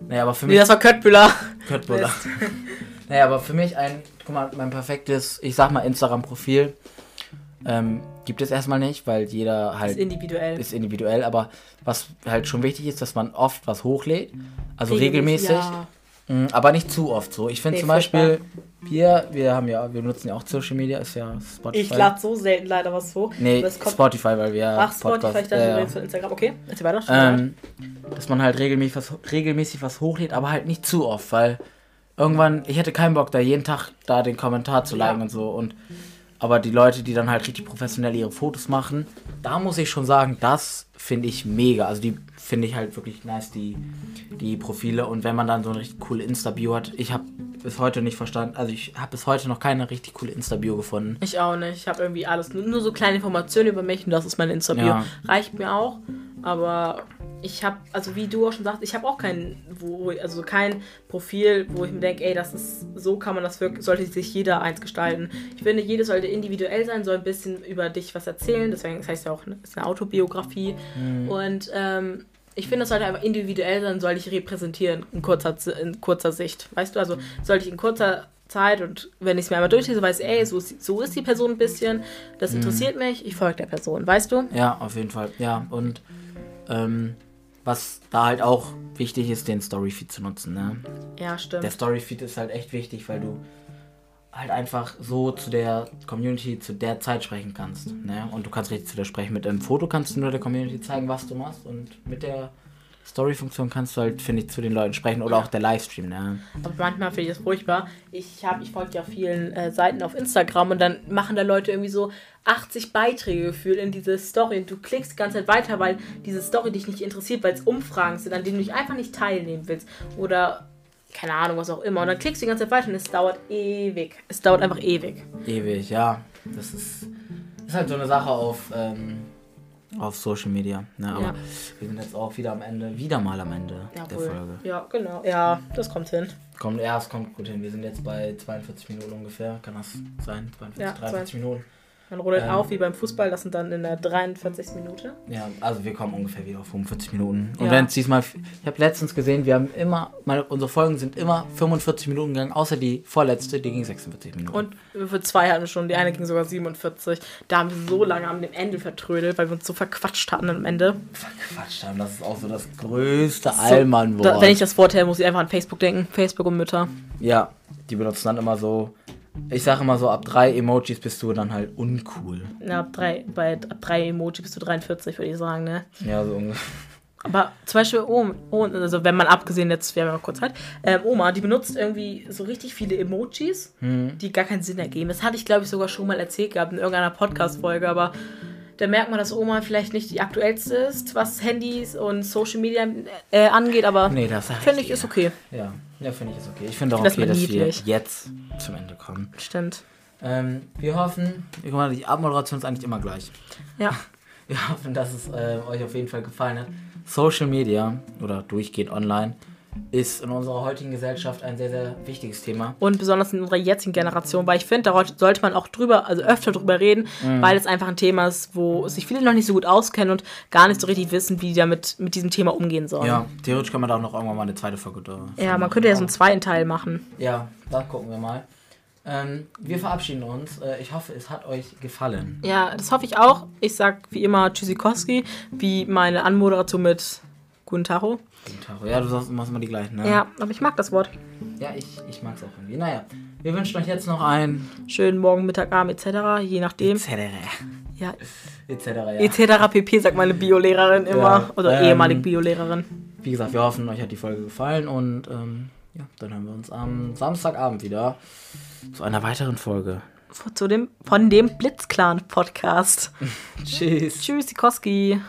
Naja, aber für Nee, mich. das war Köttbüller. Köttbullar. naja, aber für mich ein, guck mal, mein perfektes, ich sag mal, Instagram-Profil ähm, gibt es erstmal nicht, weil jeder halt Ist individuell. ist individuell, aber was halt schon wichtig ist, dass man oft was hochlädt, also Regelmäßig, regelmäßig, ja. Mm, aber nicht zu oft so. Ich finde Nee, zum Beispiel, wir, wir haben ja, wir nutzen ja auch Social Media, ist ja Spotify. Ich lade so selten leider was hoch. Nee, Spotify, weil wir Ach, Spotify, ich dachte, äh, du Instagram. Okay, erzähl weiter. ähm, dass man halt regelmäßig was, regelmäßig was hochlädt, aber halt nicht zu oft, weil irgendwann, ich hätte keinen Bock, da jeden Tag da den Kommentar zu Ja. liken und so. Und aber die Leute, die dann halt richtig professionell ihre Fotos machen, da muss ich schon sagen, das finde ich mega. Also die finde ich halt wirklich nice, die, die Profile. Und wenn man dann so eine richtig coole Insta-Bio hat, ich habe bis heute nicht verstanden, also ich habe bis heute noch keine richtig coole Insta-Bio gefunden. Ich auch nicht. Ich habe irgendwie alles. Nur, so kleine Informationen über mich und das ist mein Instagram. Ja. Reicht mir auch. Aber ich habe, also wie du auch schon sagst, ich habe auch kein, wo, also kein Profil, wo ich mir denke, ey, das ist, so kann man das wirklich, sollte sich jeder eins gestalten. Ich finde, jedes sollte individuell sein, soll ein bisschen über dich was erzählen. Deswegen, das heißt ja auch, ne, ist eine Autobiografie. Und ähm, ich finde, es sollte einfach individuell sein, soll dich repräsentieren in kurzer, in kurzer Sicht. Weißt du, also sollte ich in kurzer Zeit und wenn ich es mir einmal durchlese, weiß ich, ey, so ist, so ist die Person ein bisschen, das interessiert mich, ich folge der Person, weißt du? Ja, auf jeden Fall. Ja, und ähm, was da halt auch wichtig ist, den Storyfeed zu nutzen. Ne? Ja, stimmt. Der Storyfeed ist halt echt wichtig, weil du halt einfach so zu der Community zu der Zeit sprechen kannst. Ne? Und du kannst richtig zu der sprechen. Mit einem Foto kannst du nur der Community zeigen, was du machst. Und mit der Story-Funktion kannst du halt, finde ich, zu den Leuten sprechen. Oder auch der Livestream. Ne? Aber manchmal finde ich das furchtbar. Ich habe, ich folge ja vielen äh, Seiten auf Instagram und dann machen da Leute irgendwie so 80 Beiträge gefühlt in diese Story und du klickst die ganze Zeit weiter, weil diese Story dich nicht interessiert, weil es Umfragen sind, an denen du dich einfach nicht teilnehmen willst. Oder keine Ahnung, was auch immer. Und dann klickst du die ganze Zeit weiter und es dauert ewig. Es dauert einfach ewig. Ewig, ja. Das ist, ist halt so eine Sache auf, ähm, auf Social Media. Ne? Aber Ja. wir sind jetzt auch wieder am Ende, wieder mal am Ende der Jawohl. Folge. Ja, genau. Ja, das kommt hin. Kommt, ja, es kommt gut hin. Wir sind jetzt bei 42 Minuten ungefähr. Kann das sein? 42, Ja, 43 Minuten. Man rodelt Ähm. auf wie beim Fußball, das sind dann in der 43. Minute. Ja, also wir kommen ungefähr wieder auf 45 Minuten. Und Ja. wenn es diesmal, ich habe letztens gesehen, wir haben immer, meine, unsere Folgen sind immer 45 Minuten gegangen, außer die vorletzte, die ging 46 Minuten. Und für zwei hatten wir schon, die eine ging sogar 47. Da haben wir so lange am Ende vertrödelt, weil wir uns so verquatscht hatten am Ende. Quatsch haben, das ist auch so das größte So, Allmann-Wort. wenn ich das Wort her, muss ich einfach an Facebook denken. Facebook und Mütter. Ja, die benutzen dann immer so. Ich sage immer so, ab drei Emojis bist du dann halt uncool. Ja, ab drei, bei ab drei Emoji bist du 43, würde ich sagen, ne? Ja, so ungefähr. Aber zum Beispiel, Oma, also wenn man abgesehen jetzt, wir haben ja noch kurz Zeit, ähm, Oma, die benutzt irgendwie so richtig viele Emojis, die gar keinen Sinn ergeben. Das hatte ich, glaube ich, sogar schon mal erzählt gehabt in irgendeiner Podcast-Folge, aber da merkt man, dass Oma vielleicht nicht die aktuellste ist, was Handys und Social Media äh, angeht, aber Nee, finde ich dir. ist okay. Ja, ja finde ich ist okay. Ich finde auch Das okay, dass wir jetzt zum Ende kommen. Stimmt. Ähm, wir hoffen, guck mal, die Abmoderation ist eigentlich immer gleich. Ja. Wir hoffen, dass es äh, euch auf jeden Fall gefallen hat. Social Media oder durchgehend online ist in unserer heutigen Gesellschaft ein sehr, sehr wichtiges Thema. Und besonders in unserer jetzigen Generation, weil ich finde, da sollte man auch drüber, also öfter drüber reden, Mhm. weil es einfach ein Thema ist, wo sich viele noch nicht so gut auskennen und gar nicht so richtig wissen, wie die damit mit diesem Thema umgehen sollen. Ja, theoretisch kann man da auch noch irgendwann mal eine zweite Folge da. Ja, man könnte ja so einen zweiten Teil machen. Ja, da gucken wir mal. Ähm, wir verabschieden uns. Äh, ich hoffe, es hat euch gefallen. Ja, das hoffe ich auch. Ich sag wie immer Tschüssikowski, wie meine Anmoderation mit Guten Tacho. Tag. Ja, du sagst, machst immer die gleichen, ne? Ja, aber ich mag das Wort. Ja, ich, ich mag es auch irgendwie. Naja, Wir wünschen euch jetzt noch ein Schönen Morgen, Mittag, Abend etc. Je nachdem. etc. Ja, etc. Ja. etc. pp. sagt meine Biolehrerin immer. Ja, Oder ähm, ehemalige Biolehrerin. Wie gesagt, wir hoffen, euch hat die Folge gefallen und ähm, ja, dann hören wir uns am Samstagabend wieder zu einer weiteren Folge. Zu dem, von dem Blitzclan-Podcast. Tschüss. Tschüss, Sikoski.